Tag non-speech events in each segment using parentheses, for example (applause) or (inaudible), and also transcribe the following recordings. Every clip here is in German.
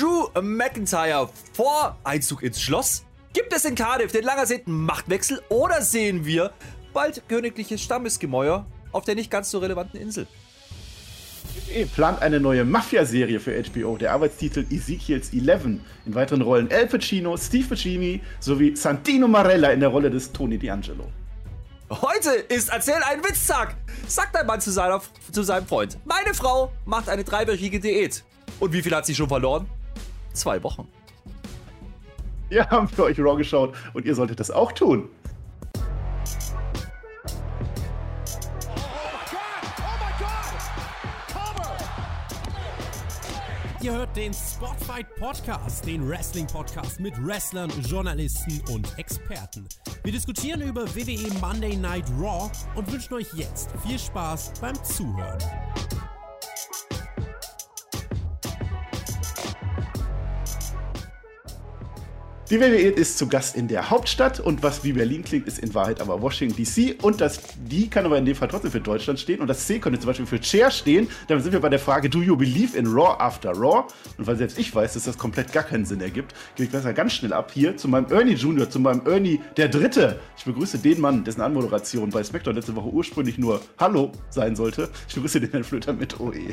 Drew McIntyre vor Einzug ins Schloss? Gibt es in Cardiff den lang ersehnten Machtwechsel oder sehen wir bald königliches Stammesgemäuer auf der nicht ganz so relevanten Insel? WWE plant eine neue Mafia-Serie für HBO. Der Arbeitstitel Ezekiel's Eleven. In weiteren Rollen Al Pacino, Steve Buscemi sowie Santino Marella in der Rolle des Tony D'Angelo. Heute ist Erzähl einen Witztag, sagt ein Mann zu, seiner, zu seinem Freund. Meine Frau macht eine dreiwöchige Diät. Und wie viel hat sie schon verloren? Zwei Wochen. Wir haben für euch Raw geschaut und ihr solltet das auch tun. Ihr hört den Spotfight Podcast, den Wrestling Podcast mit Wrestlern, Journalisten und Experten. Wir diskutieren über WWE Monday Night Raw und wünschen euch jetzt viel Spaß beim Zuhören. Die WWE ist zu Gast in der Hauptstadt und was wie Berlin klingt, ist in Wahrheit aber Washington DC und das D kann aber in dem Fall trotzdem für Deutschland stehen und das C könnte zum Beispiel für Chair stehen. Damit sind wir bei der Frage, do you believe in Raw after Raw? Und weil selbst ich weiß, dass das komplett gar keinen Sinn ergibt, gehe ich besser ganz schnell ab hier zu meinem Ernie Junior, zu meinem Ernie der Dritte. Ich begrüße den Mann, dessen Anmoderation bei SmackDown letzte Woche ursprünglich nur Hallo sein sollte. Ich begrüße den Herrn Flöter mit OE.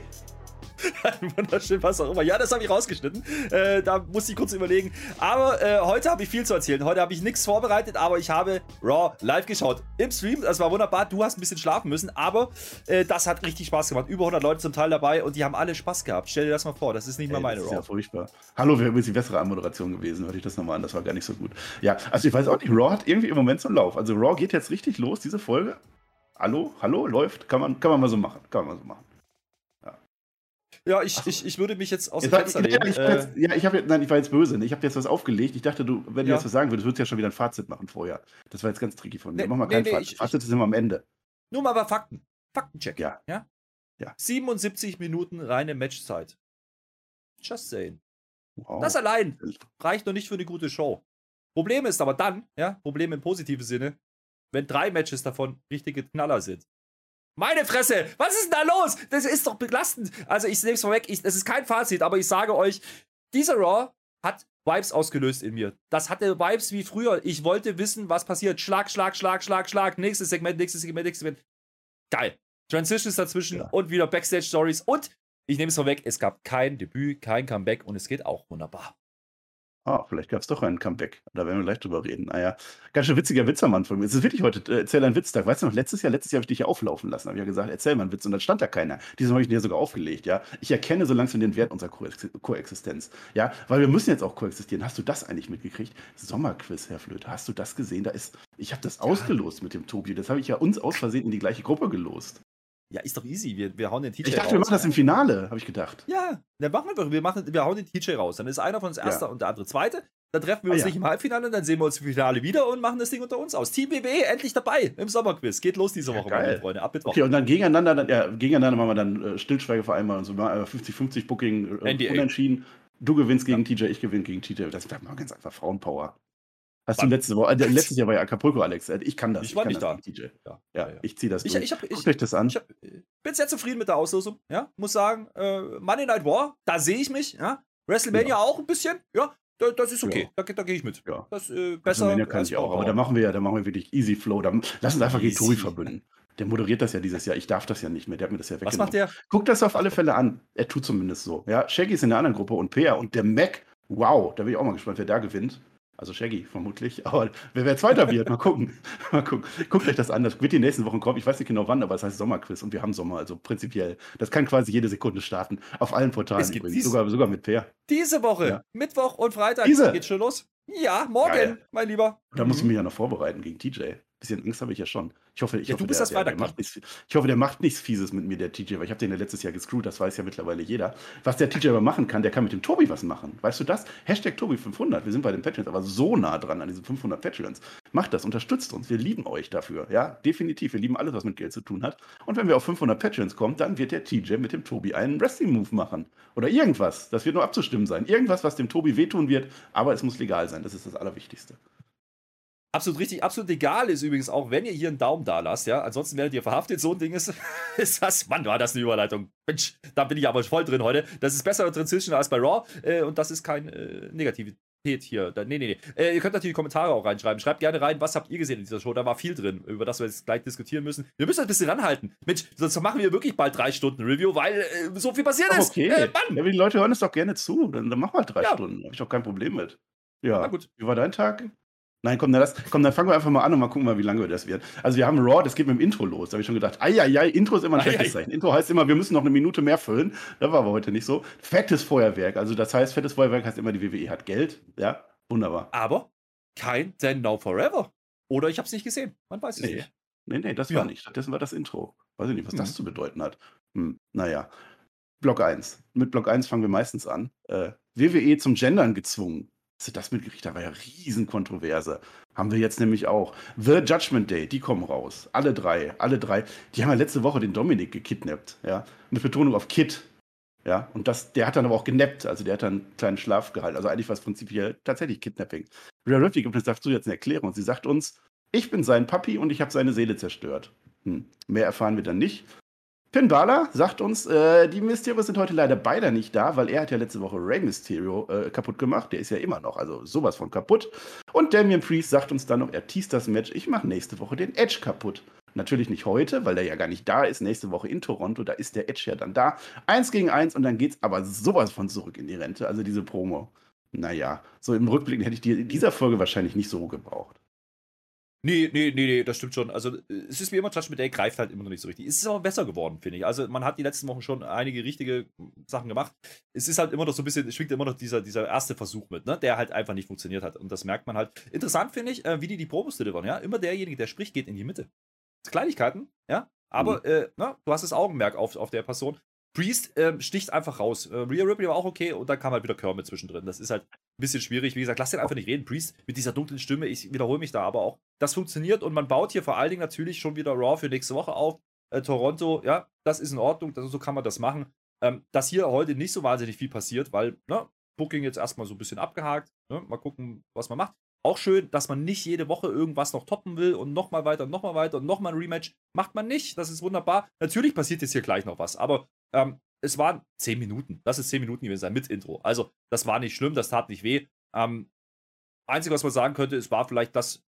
(laughs) Wunderschön, was auch immer. Ja, das habe ich rausgeschnitten. Äh, da muss ich kurz überlegen. Aber äh, heute habe ich viel zu erzählen. Heute habe ich nichts vorbereitet, aber ich habe Raw live geschaut. Im Stream. Das war wunderbar. Du hast ein bisschen schlafen müssen, aber äh, das hat richtig Spaß gemacht. Über 100 Leute zum Teil dabei und die haben alle Spaß gehabt. Stell dir das mal vor. Das ist nicht mal meine das Raw. Ist ja furchtbar. Hallo, wäre übrigens die bessere Anmoderation gewesen. Hörte ich das nochmal an. Das war gar nicht so gut. Ja, also ich weiß auch nicht. Raw hat irgendwie im Moment so einen Lauf. Also Raw geht jetzt richtig los, diese Folge. Hallo, hallo, läuft. Kann man, kann man mal so machen. Kann man mal so machen. Ja, ich, ich, ich würde mich jetzt aus dem Fenster lehnen. ich, Äh, jetzt, ja, ich habe jetzt, nein, ich war jetzt böse. Ne? Ich habe jetzt was aufgelegt. Ich dachte, du, wenn du Ja. jetzt was sagen würdest, würdest du ja schon wieder ein Fazit machen vorher. Das war jetzt ganz tricky von mir. Nee, Mach mal kein nee, Fazit. ich- Fazit ist immer am Ende. nur mal bei Fakten. Faktencheck. Ja. ja? Ja. 77 Minuten reine Matchzeit. Just saying. Wow. Das allein reicht noch nicht für eine gute Show. Problem ist aber dann, ja, Problem im positiven Sinne, wenn drei Matches davon richtige Knaller sind. Meine Fresse, was ist denn da los? Das ist doch belastend. Also ich nehme es vorweg, ich, das ist kein Fazit, aber ich sage euch, dieser Raw hat Vibes ausgelöst in mir. Das hatte Vibes wie früher. Ich wollte wissen, was passiert. Schlag, Schlag, Schlag, Schlag, Schlag. Nächstes Segment, nächstes Segment, nächstes Segment. Geil. Transitions dazwischen Ja. und wieder Backstage-Stories. Und ich nehme es vorweg, es gab kein Debüt, kein Comeback und es geht auch wunderbar. Ah, vielleicht gab es doch einen Comeback. Da werden wir gleich drüber reden. Naja, ganz schön witziger Witz am Anfang. Es ist wirklich heute, äh, erzähl einen Witztag. Weißt du noch, letztes Jahr, letztes Jahr habe ich dich ja auflaufen lassen. Habe ich ja gesagt, erzähl mal einen Witz. Und dann stand da keiner. Diesmal habe ich dir sogar aufgelegt, ja. Ich erkenne so langsam den Wert unserer Koex- Koexistenz. Ja, weil wir müssen jetzt auch koexistieren. Hast du das eigentlich mitgekriegt? Sommerquiz, Herr Flöte. Hast du das gesehen? Da ist, ich habe das ausgelost mit dem Tobi. Das habe ich ja uns aus Versehen in die gleiche Gruppe gelost. Ja, ist doch easy. Wir, wir hauen den TJ Ich dachte, raus. wir machen das im Finale, habe ich gedacht. Ja, dann machen wir doch. Wir, machen, wir hauen den TJ raus. Dann ist einer von uns Erster Ja. und der andere Zweite. Dann treffen wir Ah, uns ja. nicht im Halbfinale und dann sehen wir uns im Finale wieder und machen das Ding unter uns aus. Team WWE endlich dabei im Sommerquiz. Geht los diese Ja, Woche, geil. meine Freunde. Ab Mittwoch. Okay, und dann gegeneinander, dann, ja, gegeneinander machen wir dann äh, Stillschweige vereinbaren und so mal, äh, 50-50 Booking äh, unentschieden. Du gewinnst gegen TJ, ich gewinne gegen TJ. Das bleibt mal ganz einfach Frauenpower. Hast Wann? du letzte Woche, äh, letztes Jahr war ja Acapulco, Alex. Äh, Ich kann das. Ich war kann nicht da. gegen TJ. Ja, Ja, ich ziehe das Ich- durch. ich hab- ich- das an. Ich hab, bin sehr zufrieden mit der Auslosung. Ja, muss sagen, äh, Monday Night War, da sehe ich mich. Ja, WrestleMania Ja. auch ein bisschen. Ja, da, das ist okay. Ja. Da, da gehe ich mit. Ja. Das äh, besser. WrestleMania kann ich auch, aber da machen wir ja, da machen wir wirklich Easy Flow. Da, lass uns einfach. Tobi verbünden. Der moderiert das ja dieses Jahr. Ich darf das ja nicht mehr. Der hat mir das ja Was weggenommen. macht der? Guck das auf alle Fälle an. Er tut zumindest so. Ja, Shaggy ist in der anderen Gruppe und Peer und der Mac. Wow, da bin ich auch mal gespannt, wer da gewinnt. Also Shaggy vermutlich. (laughs) Aber wer, wer Zweiter wird, mal gucken. (laughs) Mal gucken. Guckt euch das an. Das wird die nächsten Wochen kommen. Ich weiß nicht genau wann, aber es heißt Sommerquiz und wir haben Sommer. Also prinzipiell. Das kann quasi jede Sekunde starten. Auf allen Portalen übrigens. Sogar, sogar mit Peer. Diese Woche, Ja. Mittwoch und Freitag. Diese? Geht schon los? Ja, morgen, Geil. mein Lieber. Da muss ich Mhm. mich ja noch vorbereiten gegen TJ. Bisschen Angst habe ich ja schon. Ich hoffe, ich Ja, hoffe, du bist der, das der, macht nichts, ich hoffe, der macht nichts Fieses mit mir, der TJ, weil ich habe den ja letztes Jahr gescrewt, das weiß ja mittlerweile jeder. Was der TJ aber machen kann, der kann mit dem Tobi was machen. Weißt du das? Hashtag Tobi500. Wir sind bei den Patreons aber so nah dran an diesen 500 Patreons. Macht das, unterstützt uns. Wir lieben euch dafür. Ja, definitiv. Wir lieben alles, was mit Geld zu tun hat. Und wenn wir auf 500 Patreons kommen, dann wird der TJ mit dem Tobi einen Wrestling-Move machen. Oder irgendwas. Das wird nur abzustimmen sein. Irgendwas, was dem Tobi wehtun wird, aber es muss legal sein. Das ist das Allerwichtigste. Absolut richtig, absolut egal ist übrigens auch, wenn ihr hier einen Daumen da lasst, ja. Ansonsten werdet ihr verhaftet. So ein Ding ist, (laughs) ist das. Mann, war das eine Überleitung. Mensch, da bin ich aber voll drin heute. Das ist besser Transition als bei Raw äh, und das ist kein äh, Negativität hier. Da, nee, nee, nee. Äh, ihr könnt natürlich Kommentare auch reinschreiben. Schreibt gerne rein, was habt ihr gesehen in dieser Show. Da war viel drin, über das wir jetzt gleich diskutieren müssen. Wir müssen ein bisschen ranhalten. Mensch, sonst machen wir wirklich bald drei Stunden Review, weil äh, so viel passiert ist. Okay. Äh, Ja, die Leute hören es doch gerne zu. Dann, dann mach mal drei Ja. Stunden. Habe ich doch kein Problem mit. Ja. Na gut. Wie war dein Tag? Nein, komm, dann, lass, komm, dann fangen wir einfach mal an und mal gucken, mal, wie lange das wird. Also, wir haben Raw, das geht mit dem Intro los. Da habe ich schon gedacht, ei, Intro ist immer ein Ei, schlechtes ei. Zeichen. Intro heißt immer, wir müssen noch eine Minute mehr füllen. Das war aber heute nicht so. Fettes Feuerwerk. Also, das heißt, fettes Feuerwerk heißt immer, die WWE hat Geld. Ja, wunderbar. Aber kein Then Now Forever. Oder ich habe es nicht gesehen. Man weiß es Nee. nicht. Nee, nee, das Ja. war nicht. Stattdessen war das Intro. Weiß ich nicht, was Mhm. das zu bedeuten hat. Hm, naja. Block 1. Mit Block 1 fangen wir meistens an. Äh, WWE zum Gendern gezwungen. Hast du das mitgekriegt? Da war ja Riesenkontroverse. Haben wir jetzt nämlich auch. The Judgment Day, die kommen raus. Alle drei, alle drei. Die haben ja letzte Woche den Dominik gekidnappt. Ja? Mit Betonung auf Kid. Ja, und das, der hat dann aber auch genappt, also der hat dann einen kleinen Schlaf gehalten. Also eigentlich war es prinzipiell tatsächlich Kidnapping. Rhea Ripley gibt uns dazu jetzt eine Erklärung. Sie sagt uns, ich bin sein Papi und ich habe seine Seele zerstört. Hm. Mehr erfahren wir dann nicht. Balor sagt uns, äh, die Mysterios sind heute leider beide nicht da, weil er hat ja letzte Woche Rey Mysterio äh, kaputt gemacht. Der ist ja immer noch, also sowas von kaputt. Und Damian Priest sagt uns dann noch, er teast das Match, ich mache nächste Woche den Edge kaputt. Natürlich nicht heute, weil der ja gar nicht da ist. Nächste Woche in Toronto, da ist der Edge ja dann da. Eins gegen eins und dann geht's aber sowas von zurück in die Rente. Also diese Promo. Naja, so im Rückblick hätte ich die in dieser Folge wahrscheinlich nicht so gebraucht. Nee, nee, nee, nee, das stimmt schon. Also, es ist wie immer, Judgment Day greift halt immer noch nicht so richtig. Es ist aber besser geworden, finde ich. Also, man hat die letzten Wochen schon einige richtige Sachen gemacht. Es ist halt immer noch so ein bisschen, es schwingt immer noch dieser, dieser erste Versuch mit, ne? der halt einfach nicht funktioniert hat. Und das merkt man halt. Interessant finde ich, äh, wie die die Promos delivern, ja? Immer derjenige, der spricht, geht in die Mitte. Kleinigkeiten, ja? Aber, äh, na, du hast das Augenmerk auf, auf der Person. Priest ähm, sticht einfach raus. Äh, Rhea Ripley war auch okay und dann kam halt wieder Kermit zwischendrin. Das ist halt ein bisschen schwierig. Wie gesagt, lass den einfach nicht reden. Priest mit dieser dunklen Stimme, ich wiederhole mich da aber auch. Das funktioniert und man baut hier vor allen Dingen natürlich schon wieder Raw für nächste Woche auf. Äh, Toronto, ja, das ist in Ordnung, das, so kann man das machen. Ähm, dass hier heute nicht so wahnsinnig viel passiert, weil, ne, Booking jetzt erstmal so ein bisschen abgehakt. Ne, mal gucken, was man macht. Auch schön, dass man nicht jede Woche irgendwas noch toppen will und nochmal weiter und nochmal weiter und nochmal ein Rematch. Macht man nicht, das ist wunderbar. Natürlich passiert jetzt hier gleich noch was, aber ähm, es waren 10 Minuten. Das ist 10 Minuten gewesen sein mit Intro. Also, das war nicht schlimm, das tat nicht weh. Ähm, Einzige, was man sagen könnte, es war vielleicht das,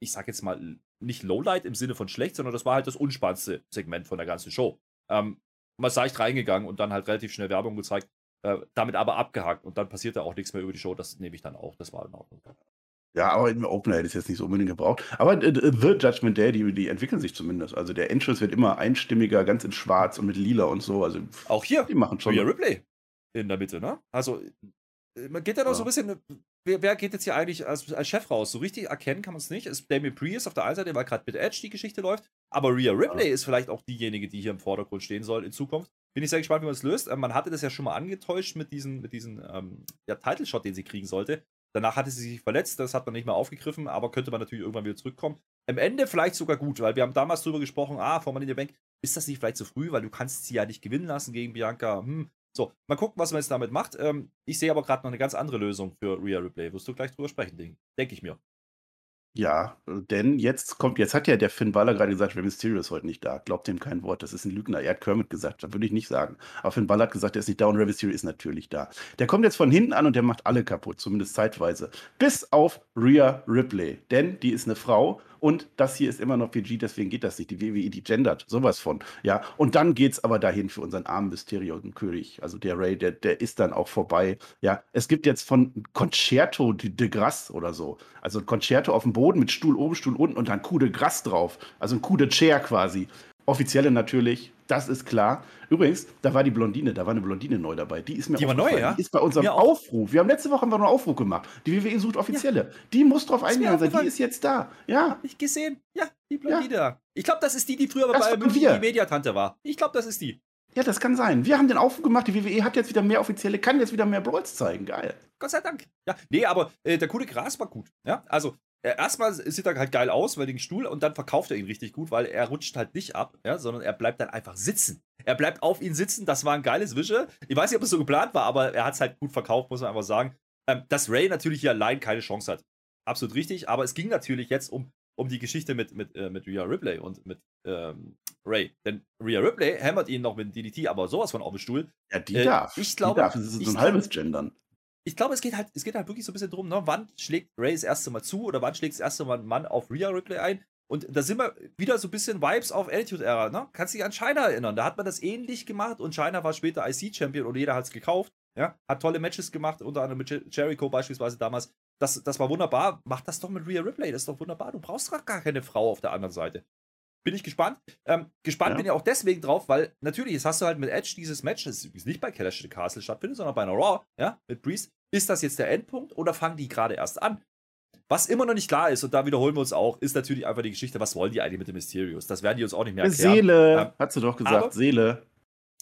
ich sag jetzt mal, nicht Lowlight im Sinne von schlecht, sondern das war halt das unspannendste Segment von der ganzen Show. Ähm, man ist leicht reingegangen und dann halt relativ schnell Werbung gezeigt, äh, damit aber abgehakt und dann passierte auch nichts mehr über die Show. Das nehme ich dann auch. Das war in Ordnung. Ja, aber im Opener hätte ich es jetzt nicht so unbedingt gebraucht. Aber äh, äh, The Judgment Day, die, die entwickeln sich zumindest. Also der Entrance wird immer einstimmiger, ganz in schwarz und mit lila und so. Also Auch hier, die machen schon. Rhea Ripley in der Mitte, ne? Also, äh, man geht ja noch Ja. so ein bisschen, wer, wer geht jetzt hier eigentlich als, als Chef raus? So richtig erkennen kann man es nicht. Ist Damien Priest auf der einen Seite, weil gerade mit Edge die Geschichte läuft. Aber Rhea Ripley ist vielleicht auch diejenige, die hier im Vordergrund stehen soll in Zukunft. Bin ich sehr gespannt, wie man es löst. Man hatte das ja schon mal angetäuscht mit diesem mit diesen, ähm, ja, Title-Shot, den sie kriegen sollte. Danach hatte sie sich verletzt, das hat man nicht mehr aufgegriffen, aber könnte man natürlich irgendwann wieder zurückkommen. Am Ende vielleicht sogar gut, weil wir haben damals drüber gesprochen, ah, vor man in der Bank, ist das nicht vielleicht zu früh, weil du kannst sie ja nicht gewinnen lassen gegen Bianca. Hm. So, mal gucken, was man jetzt damit macht. Ähm, ich sehe aber gerade noch eine ganz andere Lösung für Rhea Ripley. Wirst du gleich drüber sprechen. Denke ich mir. Ja, denn jetzt kommt, jetzt hat ja der Finn Balor gerade gesagt, Rey Mysterio ist heute nicht da. Glaubt ihm kein Wort. Das ist ein Lügner. Er hat Kermit gesagt. Das würde ich nicht sagen. Aber Finn Balor hat gesagt, er ist nicht da und Rey Mysterio ist natürlich da. Der kommt jetzt von hinten an und der macht alle kaputt, zumindest zeitweise. Bis auf Rhea Ripley. Denn die ist eine Frau und das hier ist immer noch PG, deswegen geht das nicht. Die WWE, die gendert. Sowas von. Ja, und dann geht's aber dahin für unseren armen Mysterio-König. Also der Ray, der, der ist dann auch vorbei. Ja, es gibt jetzt von Concerto de, de Grasse oder so. Also ein Concerto auf dem Boden mit Stuhl oben, Stuhl unten und dann Coup de Grasse drauf. Also ein Coup de Chair quasi. Offizielle natürlich, das ist klar. Übrigens, da war die Blondine, da war eine Blondine neu dabei. Die ist mir Die war neu, ja? Die ist bei unserem. Aufruf. Wir haben letzte Woche haben wir noch einen Aufruf gemacht. Die WWE sucht Offizielle. Die muss drauf eingegangen sein. Die ist jetzt da. Ja, Hab ich gesehen. Ja, die Blondine da. Ich glaube, das ist die, die früher Das bei die Mediatante war. Ich glaube, das ist die. ja, das kann sein. Wir haben den Aufruf gemacht. Die WWE hat jetzt wieder mehr Offizielle, kann jetzt wieder mehr Brawls zeigen. Geil. Gott sei Dank. Ja, nee, aber äh, der coole Gras war gut. Ja, also erstmal sieht er halt geil aus, weil den Stuhl und dann verkauft er ihn richtig gut, weil er rutscht halt nicht ab, ja, sondern er bleibt dann einfach sitzen. Er bleibt auf ihn sitzen. Das war ein geiles Wische. Ich weiß nicht, ob es so geplant war, aber er hat es halt gut verkauft, muss man einfach sagen. Ähm, dass Ray natürlich hier allein keine Chance hat. absolut richtig. Aber es ging natürlich jetzt um, um die Geschichte mit, mit, äh, mit Rhea Ripley und mit ähm, Ray. Denn Rhea Ripley hämmert ihn noch mit DDT, aber sowas von auf dem Stuhl. Ja, die Äh, darf. ich glaube- die darf. Das ist so ein halbes Gendern. Ich glaube, es geht halt, es geht halt wirklich so ein bisschen drum, ne? wann schlägt Ray das erste Mal zu oder wann schlägt das erste Mal ein Mann auf Rhea Ripley ein. Und da sind wir wieder so ein bisschen Vibes auf Attitude-Era, ne? Kannst dich an China erinnern. Da hat man das ähnlich gemacht und China war später IC-Champion und jeder hat es gekauft. Ja? Hat tolle Matches gemacht, unter anderem mit Jer- Jericho beispielsweise damals. Das, das war wunderbar. Mach das doch mit Rhea Ripley, das ist doch wunderbar. Du brauchst doch gar keine Frau auf der anderen Seite. Bin ich gespannt. Ähm, gespannt Ja. bin ich auch deswegen drauf, weil natürlich, jetzt hast du halt mit Edge dieses Match, das übrigens nicht bei Clash Castle stattfindet, sondern bei einer Raw, ja, mit Priest. Ist das jetzt der Endpunkt oder fangen die gerade erst an? Was immer noch nicht klar ist, und da wiederholen wir uns auch, ist natürlich einfach die Geschichte, was wollen die eigentlich mit den Mysterios? Das werden die uns auch nicht mehr erklären. Seele, Ähm, hat sie doch gesagt. Seele.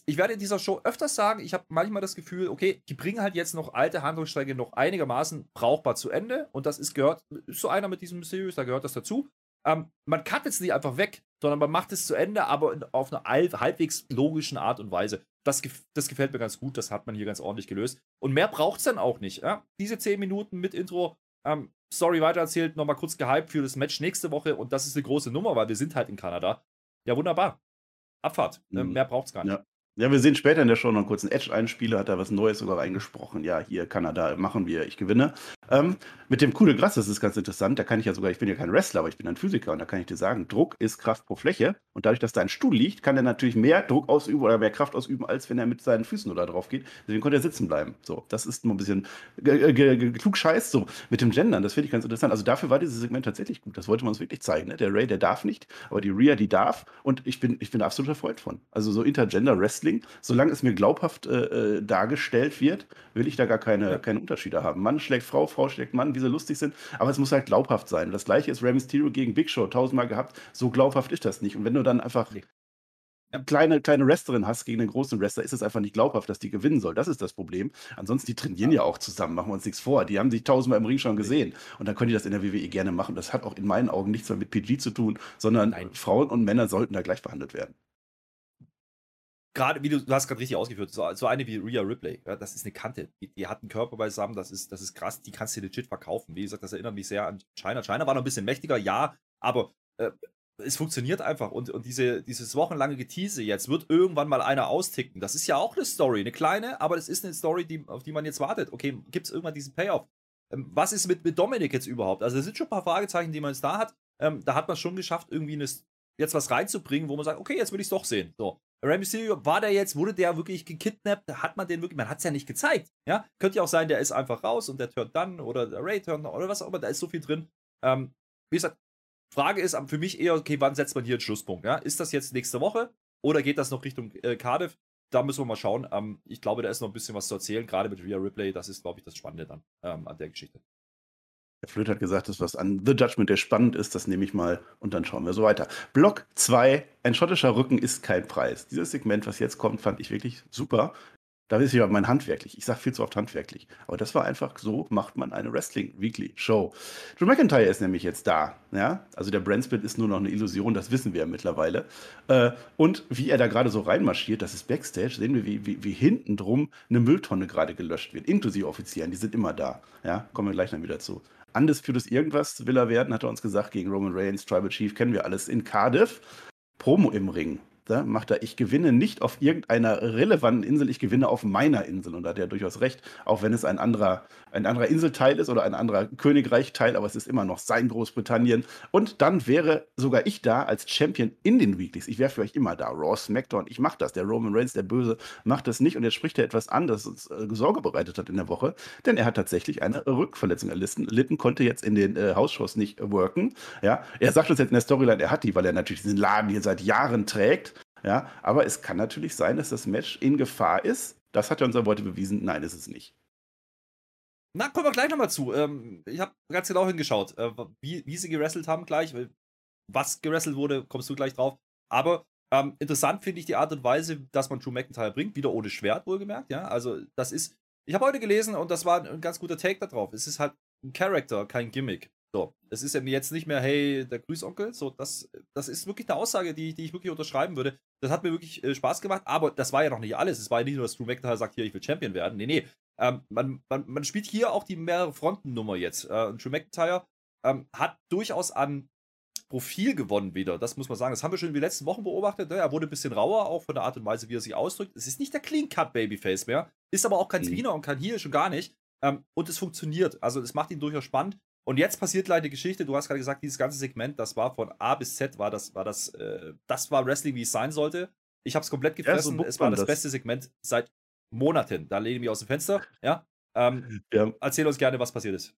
ich werde in dieser Show öfters sagen, ich habe manchmal das Gefühl, okay, die bringen halt jetzt noch alte Handlungsstränge noch einigermaßen brauchbar zu Ende. Und das ist gehört, ist so einer mit diesem Mysterious, da gehört das dazu. Ähm, man cut es nicht einfach weg, sondern man macht es zu Ende, aber in, auf eine halb, halbwegs logischen Art und Weise. Das, gef- das gefällt mir ganz gut, das hat man hier ganz ordentlich gelöst. Und mehr braucht es dann auch nicht. Ja? Diese 10 Minuten mit Intro, ähm, Story weitererzählt, nochmal kurz gehypt für das Match nächste Woche und das ist eine große Nummer, weil wir sind halt in Kanada. Ja, wunderbar. Abfahrt. Ähm, Mhm. mehr braucht es gar nicht. Ja. Ja, wir sehen später in der Show noch einen kurzen Edge-Einspieler, hat da was Neues sogar reingesprochen. Ja, hier Kanada machen wir, ich gewinne. Ähm, mit dem Coole Gras, das ist ganz interessant, da kann ich ja sogar, ich bin ja kein Wrestler, aber ich bin ein Physiker und da kann ich dir sagen, Druck ist Kraft pro Fläche und dadurch, dass da ein Stuhl liegt, kann er natürlich mehr Druck ausüben oder mehr Kraft ausüben, als wenn er mit seinen Füßen oder drauf geht. Deswegen konnte er sitzen bleiben. So, das ist nur ein bisschen ge- klug scheiß so mit dem Gendern, das finde ich ganz interessant. Also dafür war dieses Segment tatsächlich gut, das wollte man uns wirklich zeigen. Ne? Der Ray, der darf nicht, aber die Rhea, die darf und ich bin, ich bin absoluter Freund von. Also so Intergender Wrestling, solange es mir glaubhaft äh, äh, dargestellt wird, will ich da gar keine, Ja. keine Unterschiede haben. Mann schlägt Frau, Frau schlägt Mann, wie sie lustig sind, aber es muss halt glaubhaft sein. Das gleiche ist Rey Mysterio gegen Big Show tausendmal gehabt, so glaubhaft ist das nicht. Und wenn du dann einfach eine kleine, kleine Wrestlerin hast gegen einen großen Wrestler, ist es einfach nicht glaubhaft, dass die gewinnen soll. Das ist das Problem. Ansonsten, die trainieren ja auch zusammen, machen wir uns nichts vor. Die haben sich tausendmal im Ring schon gesehen. Und dann können die das in der WWE gerne machen. Das hat auch in meinen Augen nichts mehr mit PG zu tun, sondern Nein. Frauen und Männer sollten da gleich behandelt werden. Gerade wie du, du hast gerade richtig ausgeführt, so, so eine wie Rhea Ripley, ja, das ist eine Kante. Die, die hat einen Körper beisammen, das ist, das ist krass, die kannst du legit verkaufen. Wie gesagt, das erinnert mich sehr an China. China war noch ein bisschen mächtiger, ja, aber äh, es funktioniert einfach. Und, und diese, dieses wochenlange Getease jetzt wird irgendwann mal einer austicken. Das ist ja auch eine Story, eine kleine, aber das ist eine Story, die, auf die man jetzt wartet. Okay, gibt es irgendwann diesen Payoff? Ähm, was ist mit, mit Dominik jetzt überhaupt? Also, es sind schon ein paar Fragezeichen, die man jetzt da hat. Ähm, da hat man schon geschafft, irgendwie eine, jetzt was reinzubringen, wo man sagt, okay, jetzt will ich es doch sehen. So. Rey Mysterio, war der jetzt, wurde der wirklich gekidnappt? Hat man den wirklich, man hat es ja nicht gezeigt. Ja, könnte ja auch sein, der ist einfach raus und der turnt dann oder der Ray turnt oder was auch immer, da ist so viel drin. Ähm, wie gesagt, Frage ist für mich eher, okay, wann setzt man hier einen Schlusspunkt? Ja? Ist das jetzt nächste Woche oder geht das noch Richtung äh, Cardiff? Da müssen wir mal schauen. Ähm, ich glaube, da ist noch ein bisschen was zu erzählen, gerade mit Rhea Ripley. Das ist, glaube ich, das Spannende dann ähm, an der Geschichte. Der Flöt hat gesagt, das, was an The Judgment der spannend ist, das nehme ich mal und dann schauen wir so weiter. Block 2, ein schottischer Rücken ist kein Preis. Dieses Segment, was jetzt kommt, fand ich wirklich super. Da ist ja mein handwerklich. Ich sage viel zu oft handwerklich. Aber das war einfach so, macht man eine Wrestling Weekly Show. Drew McIntyre ist nämlich jetzt da. Ja? Also der Brandsplit ist nur noch eine Illusion, das wissen wir ja mittlerweile. Äh, und wie er da gerade so reinmarschiert, das ist Backstage, sehen wir, wie, wie, wie hinten drum eine Mülltonne gerade gelöscht wird. Inklusive Offizieren, die sind immer da. Ja? Kommen wir gleich dann wieder zu. Undisputed irgendwas will er werden, hat er uns gesagt, gegen Roman Reigns, Tribal Chief, kennen wir alles. In Cardiff, Promo im Ring. Da macht er, ich gewinne nicht auf irgendeiner relevanten Insel, ich gewinne auf meiner Insel. Und da hat er durchaus recht, auch wenn es ein anderer, ein anderer Inselteil ist oder ein anderer Königreichteil, aber es ist immer noch sein Großbritannien. Und dann wäre sogar ich da als Champion in den Weeklies. Ich wäre für euch immer da. Raw, SmackDown, ich mache das. Der Roman Reigns, der Böse, macht das nicht. Und jetzt spricht er etwas an, das uns äh, Sorge bereitet hat in der Woche, denn er hat tatsächlich eine Rückverletzung erlitten, erlitten konnte jetzt in den äh, nicht worken. Ja, er sagt uns jetzt in der Storyline, er hat die, weil er natürlich diesen Laden hier seit Jahren trägt. Ja, aber es kann natürlich sein, dass das Match in Gefahr ist. Das hat er uns aber heute bewiesen. Nein, ist es nicht. Na, kommen wir gleich nochmal zu. Ähm, ich habe ganz genau hingeschaut, äh, wie, wie sie gerasselt haben gleich. Was gerasselt wurde, kommst du gleich drauf. Aber ähm, interessant finde ich die Art und Weise, dass man Drew McIntyre bringt. Wieder ohne Schwert, wohlgemerkt. Ja, also das ist. Ich habe heute gelesen und das war ein ganz guter Take da drauf. Es ist halt ein Charakter, kein Gimmick. So, es ist ja jetzt nicht mehr, hey, der Grüßonkel. So, das, das ist wirklich eine Aussage, die, die ich wirklich unterschreiben würde. Das hat mir wirklich äh, Spaß gemacht, aber das war ja noch nicht alles. Es war ja nicht nur, dass Drew McIntyre sagt, hier, ich will Champion werden. Nee, nee. Ähm, man, man, man, spielt hier auch die mehrere Frontennummer jetzt. Äh, Drew McIntyre ähm, hat durchaus an Profil gewonnen wieder. Das muss man sagen. Das haben wir schon in den letzten Wochen beobachtet. Ne? Er wurde ein bisschen rauer, auch von der Art und Weise, wie er sich ausdrückt. Es ist nicht der Clean-Cut-Babyface mehr. Ist aber auch kein mhm. und kein Heel, schon gar nicht. Ähm, und es funktioniert. Also es macht ihn durchaus spannend. Und jetzt passiert leider die Geschichte. Du hast gerade gesagt, dieses ganze Segment, das war von A bis Z, war das, war das, äh, das war Wrestling, wie es sein sollte. Ich habe es komplett gefressen. Ja, so es war das, das, beste Segment seit Monaten. Da lehne ich mich aus dem Fenster. Ja. Ähm, ja. Erzähl uns gerne, was passiert ist.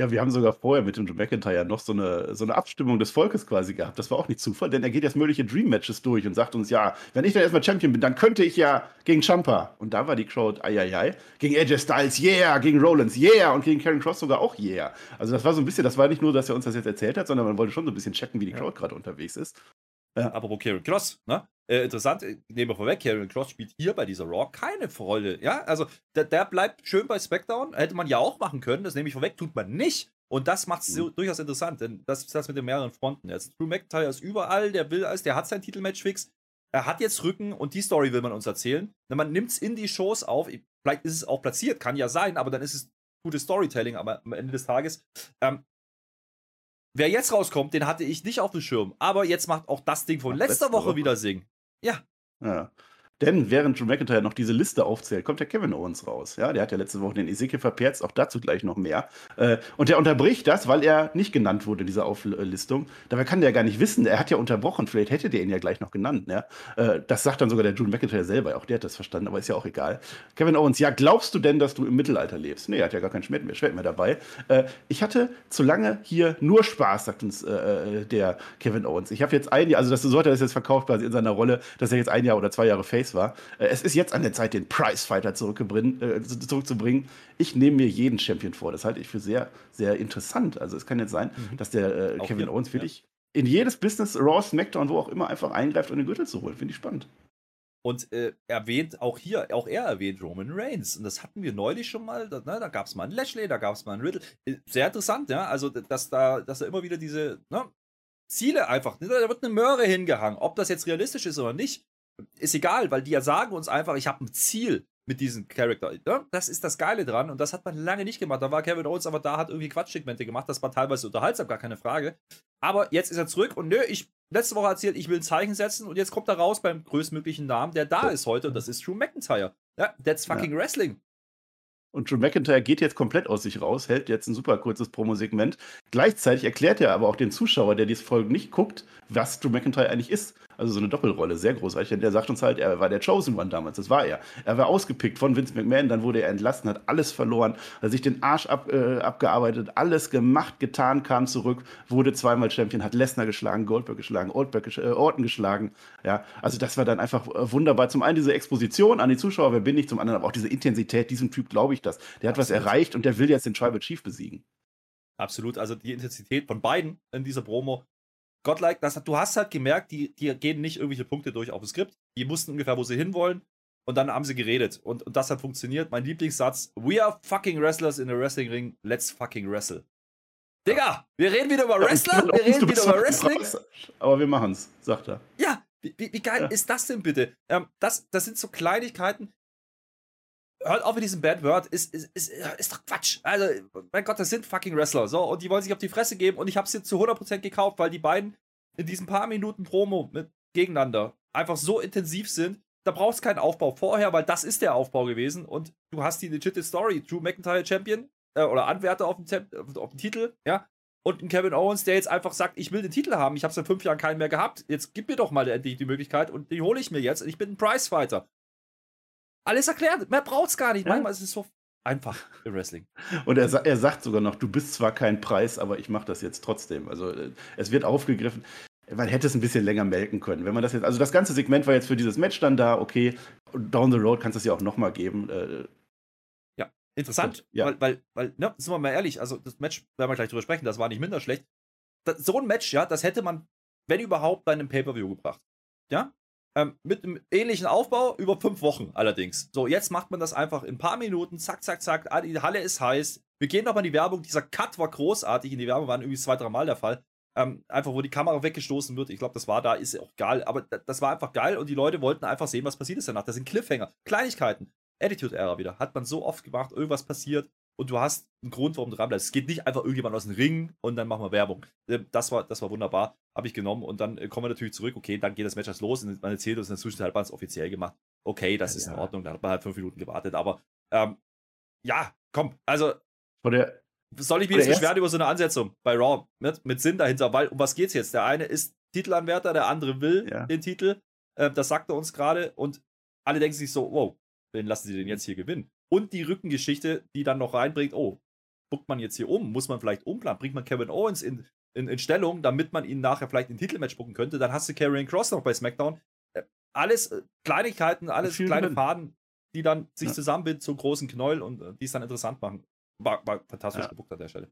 Ja, wir haben sogar vorher mit dem Drew McIntyre noch so eine, so eine Abstimmung des Volkes quasi gehabt. Das war auch nicht Zufall, denn er geht jetzt mögliche Dream-Matches durch und sagt uns, ja, wenn ich dann erstmal Champion bin, dann könnte ich ja gegen Champa. Und da war die Crowd, ai, ai, ai. Gegen AJ Styles, yeah, gegen Rollins, yeah, und gegen Karen Cross sogar auch, yeah. Also das war so ein bisschen, das war nicht nur, dass er uns das jetzt erzählt hat, sondern man wollte schon so ein bisschen checken, wie die Crowd gerade unterwegs ist. Ja. Aber Karen Cross, ne? Äh, interessant, äh, nehmen wir vorweg, Karen Cross spielt hier bei dieser Raw keine Rolle. Ja, also der, der, bleibt schön bei SmackDown. Hätte man ja auch machen können, das nehme ich vorweg, tut man nicht. Und das macht es mhm. durchaus interessant, denn das ist das mit den mehreren Fronten. Jetzt Drew McIntyre ist überall, der will alles, der hat sein Titelmatch fix. Er hat jetzt Rücken und die Story will man uns erzählen. Man nimmt es in die Shows auf. Vielleicht ist es auch platziert, kann ja sein, aber dann ist es gutes Storytelling aber am Ende des Tages. Ähm, wer jetzt rauskommt, den hatte ich nicht auf dem Schirm. Aber jetzt macht auch das Ding von Ach, letzter Woche, Woche wieder Sing. Ja. Ja. Denn während Drew McIntyre noch diese Liste aufzählt, kommt der Kevin Owens raus. Ja, der hat ja letzte Woche den Ezekiel verperzt, auch dazu gleich noch mehr. Äh, und der unterbricht das, weil er nicht genannt wurde in dieser Auflistung. Dabei kann der ja gar nicht wissen, er hat ja unterbrochen, vielleicht hätte der ihn ja gleich noch genannt. Äh, das sagt dann sogar der Drew McIntyre selber, auch der hat das verstanden, aber ist ja auch egal. Kevin Owens, ja, glaubst du denn, dass du im Mittelalter lebst? Nee, er hat ja gar keinen Schwert mehr, Schwert mehr dabei. Äh, ich hatte zu lange hier nur Spaß, sagt uns der Kevin Owens. Ich habe jetzt ein Jahr, also das, so hat er das jetzt verkauft quasi in seiner Rolle, dass er jetzt ein Jahr oder zwei Jahre Face war. Äh, es ist jetzt an der Zeit, den Prizefighter äh, zurückzubringen. Ich nehme mir jeden Champion vor. Das halte ich für sehr, sehr interessant. Also es kann jetzt sein, mhm. dass der äh, Kevin Owens wirklich ja. in jedes Business, Raw, SmackDown, wo auch immer, einfach eingreift, um den Gürtel zu holen. Finde ich spannend. Und äh, erwähnt auch hier, auch er erwähnt Roman Reigns. Und das hatten wir neulich schon mal. Da, ne, da gab es mal einen Lashley, da gab es mal einen Riddle. Äh, sehr interessant, ja. Also, dass da, dass er immer wieder diese ne, Ziele einfach, ne, da wird eine Möhre hingehangen. Ob das jetzt realistisch ist oder nicht, ist egal, weil die ja sagen uns einfach, ich habe ein Ziel mit diesem Charakter. Ja, das ist das Geile dran und das hat man lange nicht gemacht. Da war Kevin Owens aber da, hat irgendwie Quatschsegmente gemacht. Das war teilweise unterhaltsam, gar keine Frage. Aber jetzt ist er zurück und nö, ich letzte Woche erzählt, ich will ein Zeichen setzen und jetzt kommt er raus beim größtmöglichen Namen, der da ist heute und das ist Drew McIntyre. Ja, that's fucking ja. Wrestling. Und Drew McIntyre geht jetzt komplett aus sich raus, hält jetzt ein super kurzes Promosegment. Gleichzeitig erklärt er aber auch den Zuschauer, der diese Folge nicht guckt, was Drew McIntyre eigentlich ist. Also so eine Doppelrolle, sehr großartig. Denn der sagt uns halt, er war der Chosen One damals, das war er. Er war ausgepickt von Vince McMahon, dann wurde er entlassen, hat alles verloren, hat sich den Arsch ab, äh, abgearbeitet, alles gemacht, getan, kam zurück, wurde zweimal Champion, hat Lesnar geschlagen, Goldberg geschlagen, Oldberg, äh, Orton geschlagen. Ja, also das war dann einfach äh, wunderbar. Zum einen diese Exposition an die Zuschauer, wer bin ich, zum anderen aber auch diese Intensität, diesem Typ glaube ich das. Der hat was erreicht und der will jetzt den Tribal Chief besiegen. Absolut, also die Intensität von beiden in dieser Promo Godlike, das, du hast halt gemerkt, die, die gehen nicht irgendwelche Punkte durch auf dem Skript. Die wussten ungefähr, wo sie hinwollen. Und dann haben sie geredet. Und, und das hat funktioniert. Mein Lieblingssatz: We are fucking wrestlers in a wrestling ring. Let's fucking wrestle. Digga, wir reden wieder über Wrestler, wir reden wieder über Wrestling. Aber wir machen's, sagt er. Ja, wie, wie geil ja. ist das denn bitte? Ähm, das, das sind so Kleinigkeiten, hört auf mit diesem Bad Word, ist, ist, ist, ist doch Quatsch. Also, mein Gott, das sind fucking Wrestler. So, und die wollen sich auf die Fresse geben und ich habe es jetzt zu 100% gekauft, weil die beiden in diesen paar Minuten Promo mit gegeneinander einfach so intensiv sind. Da brauchst du keinen Aufbau vorher, weil das ist der Aufbau gewesen und du hast die legitime Story. Drew McIntyre Champion äh, oder Anwärter auf dem, auf dem Titel, ja. Und ein Kevin Owens, der jetzt einfach sagt, ich will den Titel haben, ich habe seit fünf Jahren keinen mehr gehabt. Jetzt gib mir doch mal endlich die Möglichkeit und die hole ich mir jetzt. Und ich bin ein Prizefighter. Alles erklärt. Mehr braucht's gar nicht. Ja. Manchmal ist es so einfach im Wrestling. Und er, er sagt sogar noch, du bist zwar kein Preis, aber ich mache das jetzt trotzdem. Also äh, es wird aufgegriffen. Man hätte es ein bisschen länger melken können. Wenn man das jetzt, also das ganze Segment war jetzt für dieses Match dann da, okay, down the road kannst du es ja auch nochmal geben. Äh, ja, interessant, ja. weil, weil, weil, ne, sind wir mal ehrlich, also das Match, werden wir gleich drüber sprechen, das war nicht minder schlecht. Das, so ein Match, ja, das hätte man, wenn überhaupt, bei einem Pay-Per-View gebracht. Ja, ähm, mit einem ähnlichen Aufbau über fünf Wochen allerdings. So, jetzt macht man das einfach in ein paar Minuten, zack, zack, zack, ah, die Halle ist heiß. Wir gehen nochmal in die Werbung. Dieser Cut war großartig. In die Werbung waren irgendwie zwei, drei Mal der Fall. Ähm, einfach, wo die Kamera weggestoßen wird. Ich glaube, das war da, ist auch geil. Aber das war einfach geil und die Leute wollten einfach sehen, was passiert ist danach. Das sind Cliffhanger, Kleinigkeiten. Attitude-Ära wieder. Hat man so oft gemacht, irgendwas passiert und du hast einen Grund, warum du dran bleibst. Es geht nicht einfach irgendjemand aus dem Ring und dann machen wir Werbung. Ähm, das war, das war wunderbar, habe ich genommen und dann äh, kommen wir natürlich zurück. Okay, dann geht das Match erst los und man erzählt uns in der Zwischenzeit hat man es offiziell gemacht. Okay, das ja, ist in Ordnung, da hat man halt fünf Minuten gewartet, aber ähm, ja, komm, also der, soll ich mich jetzt beschweren über so eine Ansetzung bei Raw mit, mit Sinn dahinter, weil um was geht's jetzt? Der eine ist Titelanwärter, der andere will ja. den Titel. Äh, das sagt er uns gerade und alle denken sich so, wow, wen lassen sie den jetzt hier gewinnen? Und die Rückengeschichte, die dann noch reinbringt, oh, buckt man jetzt hier um? Muss man vielleicht umplanen? Bringt man Kevin Owens in, in, in Stellung, damit man ihn nachher vielleicht in Titelmatch bucken könnte? Dann hast du Karrion Cross noch bei SmackDown. Äh, alles äh, Kleinigkeiten, alles kleine drin. Faden, die dann sich ja. zusammenbinden zum großen Knäuel und äh, die es dann interessant machen. War, war fantastisch ja. gebuckt an der Stelle.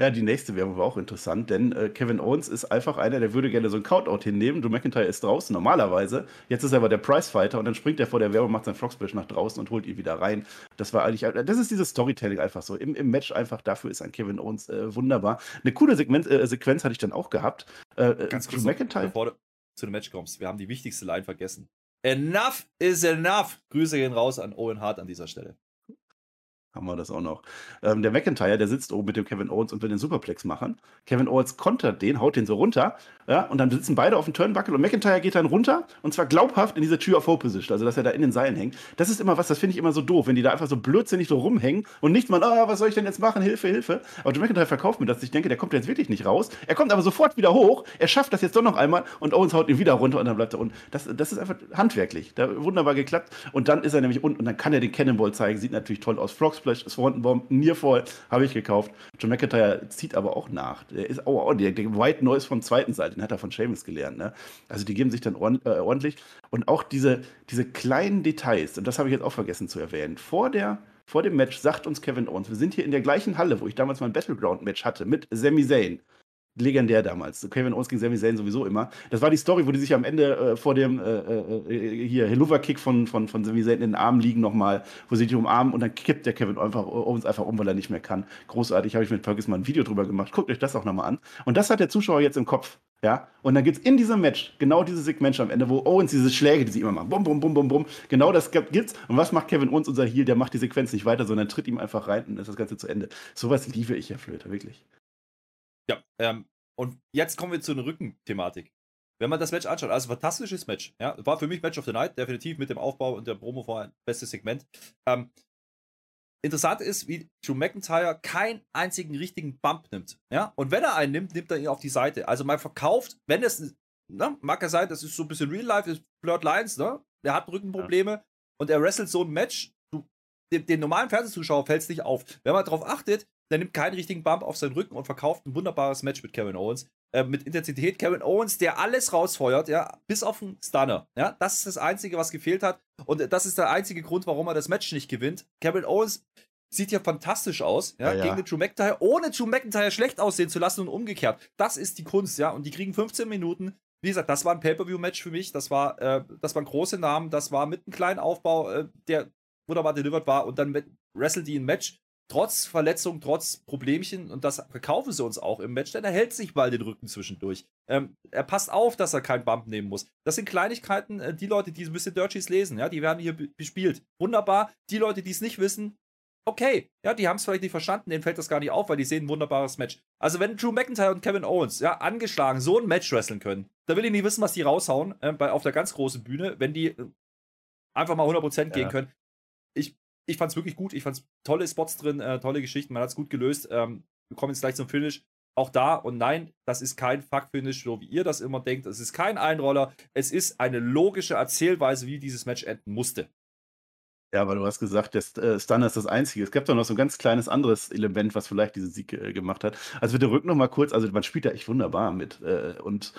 Ja, die nächste Werbung war auch interessant, denn äh, Kevin Owens ist einfach einer, der würde gerne so einen Countout hinnehmen. Drew McIntyre ist draußen normalerweise. Jetzt ist er aber der Prizefighter und dann springt er vor der Werbung, macht seinen Frogsplash nach draußen und holt ihn wieder rein. Das war eigentlich, äh, das ist dieses Storytelling einfach so. Im, im Match einfach, dafür ist ein Kevin Owens äh, wunderbar. Eine coole Segment, äh, Sequenz hatte ich dann auch gehabt. Äh, äh, Ganz kurz, McIntyre. bevor du zu dem Match kommst, wir haben die wichtigste Line vergessen. Enough is enough. Grüße gehen raus an Owen Hart an dieser Stelle haben wir das auch noch. Ähm, der McIntyre, der sitzt oben mit dem Kevin Owens und will den Superplex machen. Kevin Owens kontert den, haut den so runter, ja, und dann sitzen beide auf dem Turnbuckle und McIntyre geht dann runter und zwar glaubhaft in diese Tür of Hope Position, also dass er da in den Seilen hängt. Das ist immer was, das finde ich immer so doof, wenn die da einfach so blödsinnig so rumhängen und nicht mal, ah, was soll ich denn jetzt machen? Hilfe, Hilfe. Aber Drew McIntyre verkauft mir das. Ich denke, der kommt jetzt wirklich nicht raus. Er kommt aber sofort wieder hoch. Er schafft das jetzt doch noch einmal und Owens haut ihn wieder runter und dann bleibt er unten. Das, das ist einfach handwerklich. Da wunderbar geklappt. Und dann ist er nämlich unten und dann kann er den Cannonball zeigen. Sieht natürlich toll aus. Frog Splash, Swanton Bomb, Nearfall, habe ich gekauft. John McIntyre zieht aber auch nach. Der ist, oh, oh der, der White Noise von zweiten Seite, den hat er von Seamus gelernt. Ne? Also die geben sich dann äh, ordentlich. Und auch diese, diese kleinen Details, und das habe ich jetzt auch vergessen zu erwähnen, vor der vor dem Match sagt uns Kevin Owens, wir sind hier in der gleichen Halle, wo ich damals mein Battleground-Match hatte mit Sami Zayn legendär damals. Kevin Owens gegen Sami Zayn sowieso immer. Das war die Story, wo die sich am Ende äh, vor dem äh, äh, hier Helluva-Kick von, von, von Sami Zayn in den Arm liegen nochmal, wo sie sich umarmen und dann kippt der Kevin einfach, Owens einfach um, weil er nicht mehr kann. Großartig, habe ich mit Fergus mal ein Video drüber gemacht. Guckt euch das auch nochmal an. Und das hat der Zuschauer jetzt im Kopf. Ja, und dann gibt es in diesem Match genau dieses Segment am Ende, wo Owens diese Schläge, die sie immer machen, bum, bum, bum, bum, bum, genau das gibt's. Und was macht Kevin Owens, unser Heel? Der macht die Sequenz nicht weiter, sondern tritt ihm einfach rein und ist das Ganze zu Ende. Sowas liebe ich ja, Flöter, wirklich. Ja, ähm, und jetzt kommen wir zu einer Rückenthematik. Wenn man das Match anschaut, also fantastisches Match. Ja, war für mich Match of the Night, definitiv mit dem Aufbau und der Promo war ein bestes Segment. Ähm, interessant ist, wie Drew McIntyre keinen einzigen richtigen Bump nimmt. Ja, und wenn er einen nimmt, nimmt er ihn auf die Seite. Also man verkauft, wenn es, ne, mag ja sein, das ist so ein bisschen Real Life, ist Blurred Lines, ne? Der hat Rückenprobleme ja. und er wrestelt so ein Match. Du, dem, dem normalen Fernsehzuschauer fällt es nicht auf. Wenn man darauf achtet, der nimmt keinen richtigen Bump auf seinen Rücken und verkauft ein wunderbares Match mit Kevin Owens. Äh, mit Intensität. Kevin Owens, der alles rausfeuert, ja, bis auf einen Stunner. Ja, das ist das Einzige, was gefehlt hat. Und das ist der einzige Grund, warum er das Match nicht gewinnt. Kevin Owens sieht ja fantastisch aus, ja, ja, ja. gegen den Drew McIntyre, ohne Drew McIntyre schlecht aussehen zu lassen und umgekehrt. Das ist die Kunst, ja. Und die kriegen 15 Minuten. Wie gesagt, das war ein Pay-Per-View-Match für mich. Das war, äh, das waren große Namen. Das war mit einem kleinen Aufbau, äh, der wunderbar delivered war. Und dann wrestle die ein Match trotz Verletzung, trotz Problemchen, und das verkaufen sie uns auch im Match, denn er hält sich mal den Rücken zwischendurch. Ähm, er passt auf, dass er keinen Bump nehmen muss. Das sind Kleinigkeiten, äh, die Leute, die ein bisschen Dirties lesen, ja, die werden hier bespielt. Wunderbar. Die Leute, die es nicht wissen, okay, ja, die haben es vielleicht nicht verstanden, denen fällt das gar nicht auf, weil die sehen ein wunderbares Match. Also wenn Drew McIntyre und Kevin Owens, ja, angeschlagen so ein Match wresteln können, da will ich nicht wissen, was die raushauen äh, bei, auf der ganz großen Bühne, wenn die äh, einfach mal 100% gehen ja. können. Ich fand es wirklich gut. Ich fand tolle Spots drin, äh, tolle Geschichten. Man hat es gut gelöst. Ähm, wir kommen jetzt gleich zum Finish. Auch da und nein, das ist kein Fuck-Finish, so wie ihr das immer denkt. Es ist kein Einroller. Es ist eine logische Erzählweise, wie dieses Match enden musste. Ja, aber du hast gesagt, der äh, Stunner ist das Einzige. Es gab doch noch so ein ganz kleines anderes Element, was vielleicht diesen Sieg äh, gemacht hat. Also bitte rück noch mal kurz. Also man spielt da echt wunderbar mit. Äh, und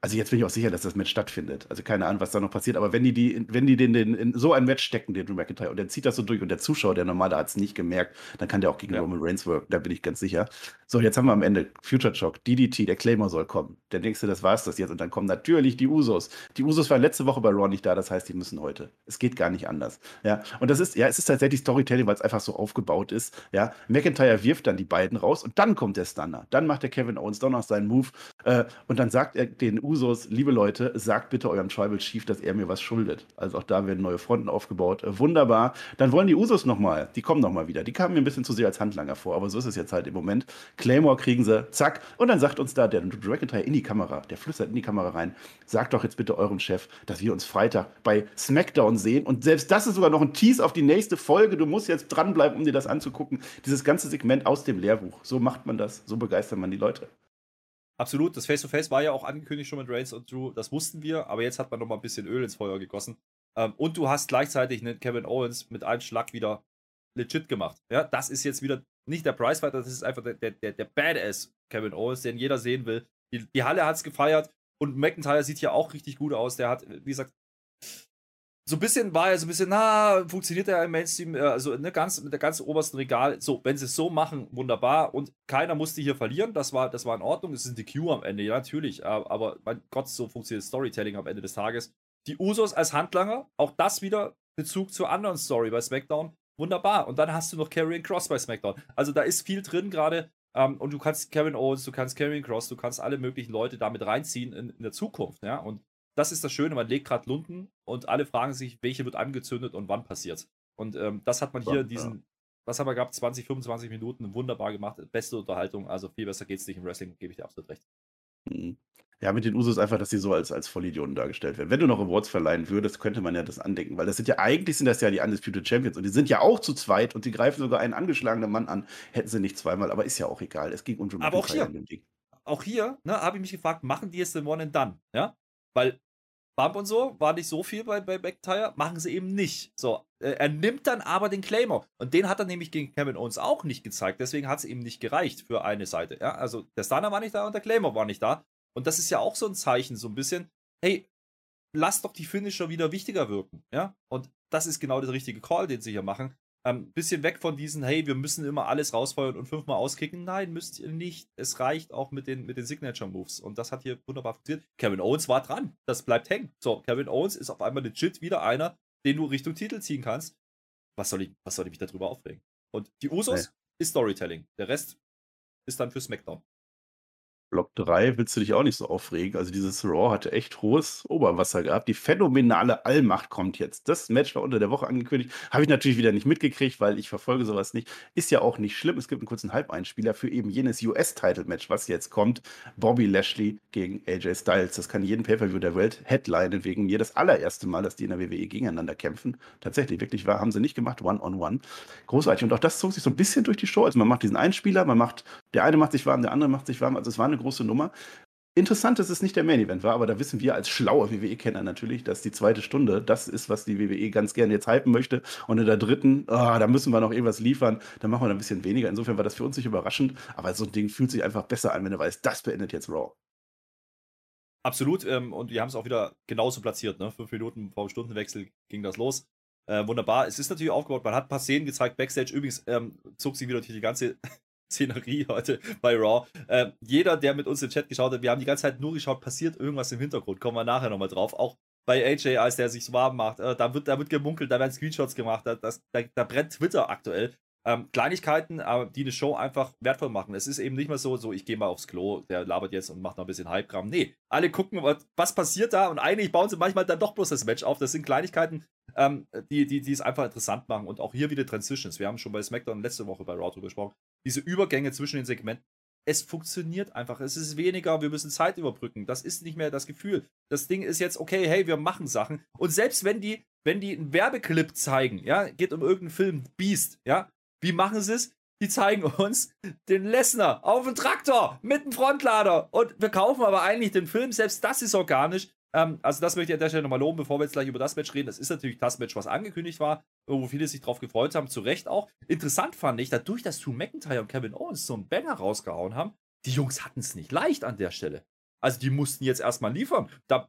also jetzt bin ich auch sicher, dass das Match stattfindet. Also keine Ahnung, was da noch passiert. Aber wenn die, die, wenn die den, den in so ein Match stecken, den Drew McIntyre, und der zieht das so durch und der Zuschauer, der normale hat es nicht gemerkt, dann kann der auch gegen ja. Roman Reigns wirken. Da bin ich ganz sicher. So, jetzt haben wir am Ende Future Shock, DDT, der Claimer soll kommen. Denkst du, das war's das jetzt. Und dann kommen natürlich die Usos. Die Usos waren letzte Woche bei Raw nicht da, das heißt, die müssen heute. Es geht gar nicht anders. Ja, und das ist, ja, es ist tatsächlich Storytelling, weil es einfach so aufgebaut ist. Ja, McIntyre wirft dann die beiden raus und dann kommt der Stunner. Dann macht der Kevin Owens doch noch seinen Move äh, und dann sagt er den Usos, liebe Leute, sagt bitte eurem Tribal Chief, dass er mir was schuldet. Also auch da werden neue Fronten aufgebaut. Äh, wunderbar. Dann wollen die Usos nochmal, die kommen nochmal wieder. Die kamen mir ein bisschen zu sehr als Handlanger vor, aber so ist es jetzt halt im Moment. Claymore kriegen sie, zack. Und dann sagt uns da der McIntyre in die Kamera, der flüstert in die Kamera rein, sagt doch jetzt bitte eurem Chef, dass wir uns Freitag bei SmackDown sehen. Und selbst das ist sogar noch ein Tease auf die nächste Folge. Du musst jetzt dranbleiben, um dir das anzugucken. Dieses ganze Segment aus dem Lehrbuch. So macht man das, so begeistert man die Leute. Absolut, das Face-to-Face -face war ja auch angekündigt schon mit Reigns und Drew, das wussten wir, aber jetzt hat man noch mal ein bisschen Öl ins Feuer gegossen. Ähm, und du hast gleichzeitig einen Kevin Owens mit einem Schlag wieder legit gemacht. Ja, das ist jetzt wieder nicht der Pricefighter, das ist einfach der, der, der Badass Kevin Owens, den jeder sehen will. Die, die Halle hat es gefeiert und McIntyre sieht ja auch richtig gut aus. Der hat, wie gesagt, so ein bisschen war er so ein bisschen, na, funktioniert er im Mainstream, äh, also ne, ganz, mit der ganzen obersten Regal. So, wenn sie es so machen, wunderbar. Und keiner musste hier verlieren. Das war, das war in Ordnung. Es ist ein DQ am Ende, ja, natürlich. Aber mein Gott, so funktioniert Storytelling am Ende des Tages. Die Usos als Handlanger, auch das wieder Bezug zur anderen Story bei SmackDown. Wunderbar. Und dann hast du noch Karrion Cross bei SmackDown. Also da ist viel drin gerade. Ähm, und du kannst Kevin Owens, du kannst Karrion Cross, du kannst alle möglichen Leute damit reinziehen in, in der Zukunft. Ja, und das ist das Schöne, man legt gerade Lunden und alle fragen sich, welche wird angezündet und wann passiert. Und ähm, das hat man hier in diesen, was haben wir gehabt, 20, 25 Minuten wunderbar gemacht. Beste Unterhaltung, also viel besser geht es nicht im Wrestling, gebe ich dir absolut recht. Mhm. Ja, mit den Usos einfach, dass sie so als, als Vollidioten dargestellt werden. Wenn du noch Awards verleihen würdest, könnte man ja das andenken, weil das sind ja eigentlich sind das ja die Undisputed Champions und die sind ja auch zu zweit und die greifen sogar einen angeschlagenen Mann an. Hätten sie nicht zweimal, aber ist ja auch egal. Es ging um Drew Aber auch hier, auch hier, ne, habe ich mich gefragt, machen die jetzt den One and Done? Ja, weil Bump und so war nicht so viel bei, bei McIntyre, machen sie eben nicht. So, äh, er nimmt dann aber den Claimer und den hat er nämlich gegen Kevin Owens auch nicht gezeigt, deswegen hat es ihm nicht gereicht für eine Seite. Ja, also der Stunner war nicht da und der Claimer war nicht da und das ist ja auch so ein Zeichen, so ein bisschen, hey, lass doch die Finisher wieder wichtiger wirken, ja, und das ist genau der richtige Call, den sie hier machen. Ein ähm, bisschen weg von diesen, hey, wir müssen immer alles rausfeuern und fünfmal auskicken. Nein, müsst ihr nicht. Es reicht auch mit den, mit den Signature-Moves. Und das hat hier wunderbar funktioniert. Kevin Owens war dran. Das bleibt hängen. So, Kevin Owens ist auf einmal legit wieder einer, den du Richtung Titel ziehen kannst. Was soll ich, was soll ich mich darüber aufregen? Und die Usos nee. ist Storytelling. Der Rest ist dann für SmackDown. Block 3 willst du dich auch nicht so aufregen. Also dieses Raw hatte echt hohes Oberwasser gehabt. Die phänomenale Allmacht kommt jetzt. Das Match war unter der Woche angekündigt. Habe ich natürlich wieder nicht mitgekriegt, weil ich verfolge sowas nicht. Ist ja auch nicht schlimm. Es gibt einen kurzen Halbeinspieler für eben jenes US-Title-Match, was jetzt kommt. Bobby Lashley gegen AJ Styles. Das kann jeden Pay-Per-View der Welt headlinen, wegen mir das allererste Mal, dass die in der WWE gegeneinander kämpfen. Tatsächlich, wirklich wahr, haben sie nicht gemacht. One-on-one. -on -one. Großartig. Und auch das zog sich so ein bisschen durch die Show. Also man macht diesen Einspieler, man macht, der eine macht sich warm, der andere macht sich warm. Also es war eine große Nummer. Interessant, dass es nicht der Main Event war, aber da wissen wir als schlaue WWE-Kenner natürlich, dass die zweite Stunde das ist, was die WWE ganz gerne jetzt hypen möchte. Und in der dritten, oh, da müssen wir noch irgendwas liefern, da machen wir ein bisschen weniger. Insofern war das für uns nicht überraschend, aber so ein Ding fühlt sich einfach besser an, wenn du weißt, das beendet jetzt Raw. Absolut, ähm, und wir haben es auch wieder genauso platziert. Ne? Fünf Minuten vor dem Stundenwechsel ging das los. Äh, wunderbar. Es ist natürlich aufgebaut, man hat ein paar Szenen gezeigt, Backstage. Übrigens ähm, zog sich wieder die ganze Szenerie heute bei Raw. Äh, jeder, der mit uns im Chat geschaut hat, wir haben die ganze Zeit nur geschaut, passiert irgendwas im Hintergrund. Kommen wir nachher nochmal drauf. Auch bei AJ, als der sich warm macht, äh, da, wird, da wird gemunkelt, da werden Screenshots gemacht, da, das, da, da brennt Twitter aktuell. Ähm, Kleinigkeiten, äh, die eine Show einfach wertvoll machen. Es ist eben nicht mehr so, so ich gehe mal aufs Klo, der labert jetzt und macht noch ein bisschen Hype-Kram. Nee, alle gucken, was, passiert da und eigentlich bauen sie manchmal dann doch bloß das Match auf. Das sind Kleinigkeiten, ähm, die, die, die es einfach interessant machen. Und auch hier wieder Transitions. Wir haben schon bei SmackDown letzte Woche bei Raw drüber gesprochen. Diese Übergänge zwischen den Segmenten. Es funktioniert einfach. Es ist weniger, wir müssen Zeit überbrücken. Das ist nicht mehr das Gefühl. Das Ding ist jetzt, okay, hey, wir machen Sachen. Und selbst wenn die, wenn die einen Werbeclip zeigen, ja, geht um irgendeinen Film, Beast, ja, wie machen sie es? Die zeigen uns den Lesnar auf dem Traktor mit dem Frontlader und wir kaufen aber eigentlich den Film. Selbst das ist organisch. Ähm, also, das möchte ich an der Stelle nochmal loben, bevor wir jetzt gleich über das Match reden. Das ist natürlich das Match, was angekündigt war, wo viele sich drauf gefreut haben, zu Recht auch. Interessant fand ich, dadurch, dass Drew McIntyre und Kevin Owens so einen Banger rausgehauen haben, die Jungs hatten es nicht leicht an der Stelle. Also, die mussten jetzt erstmal liefern. Da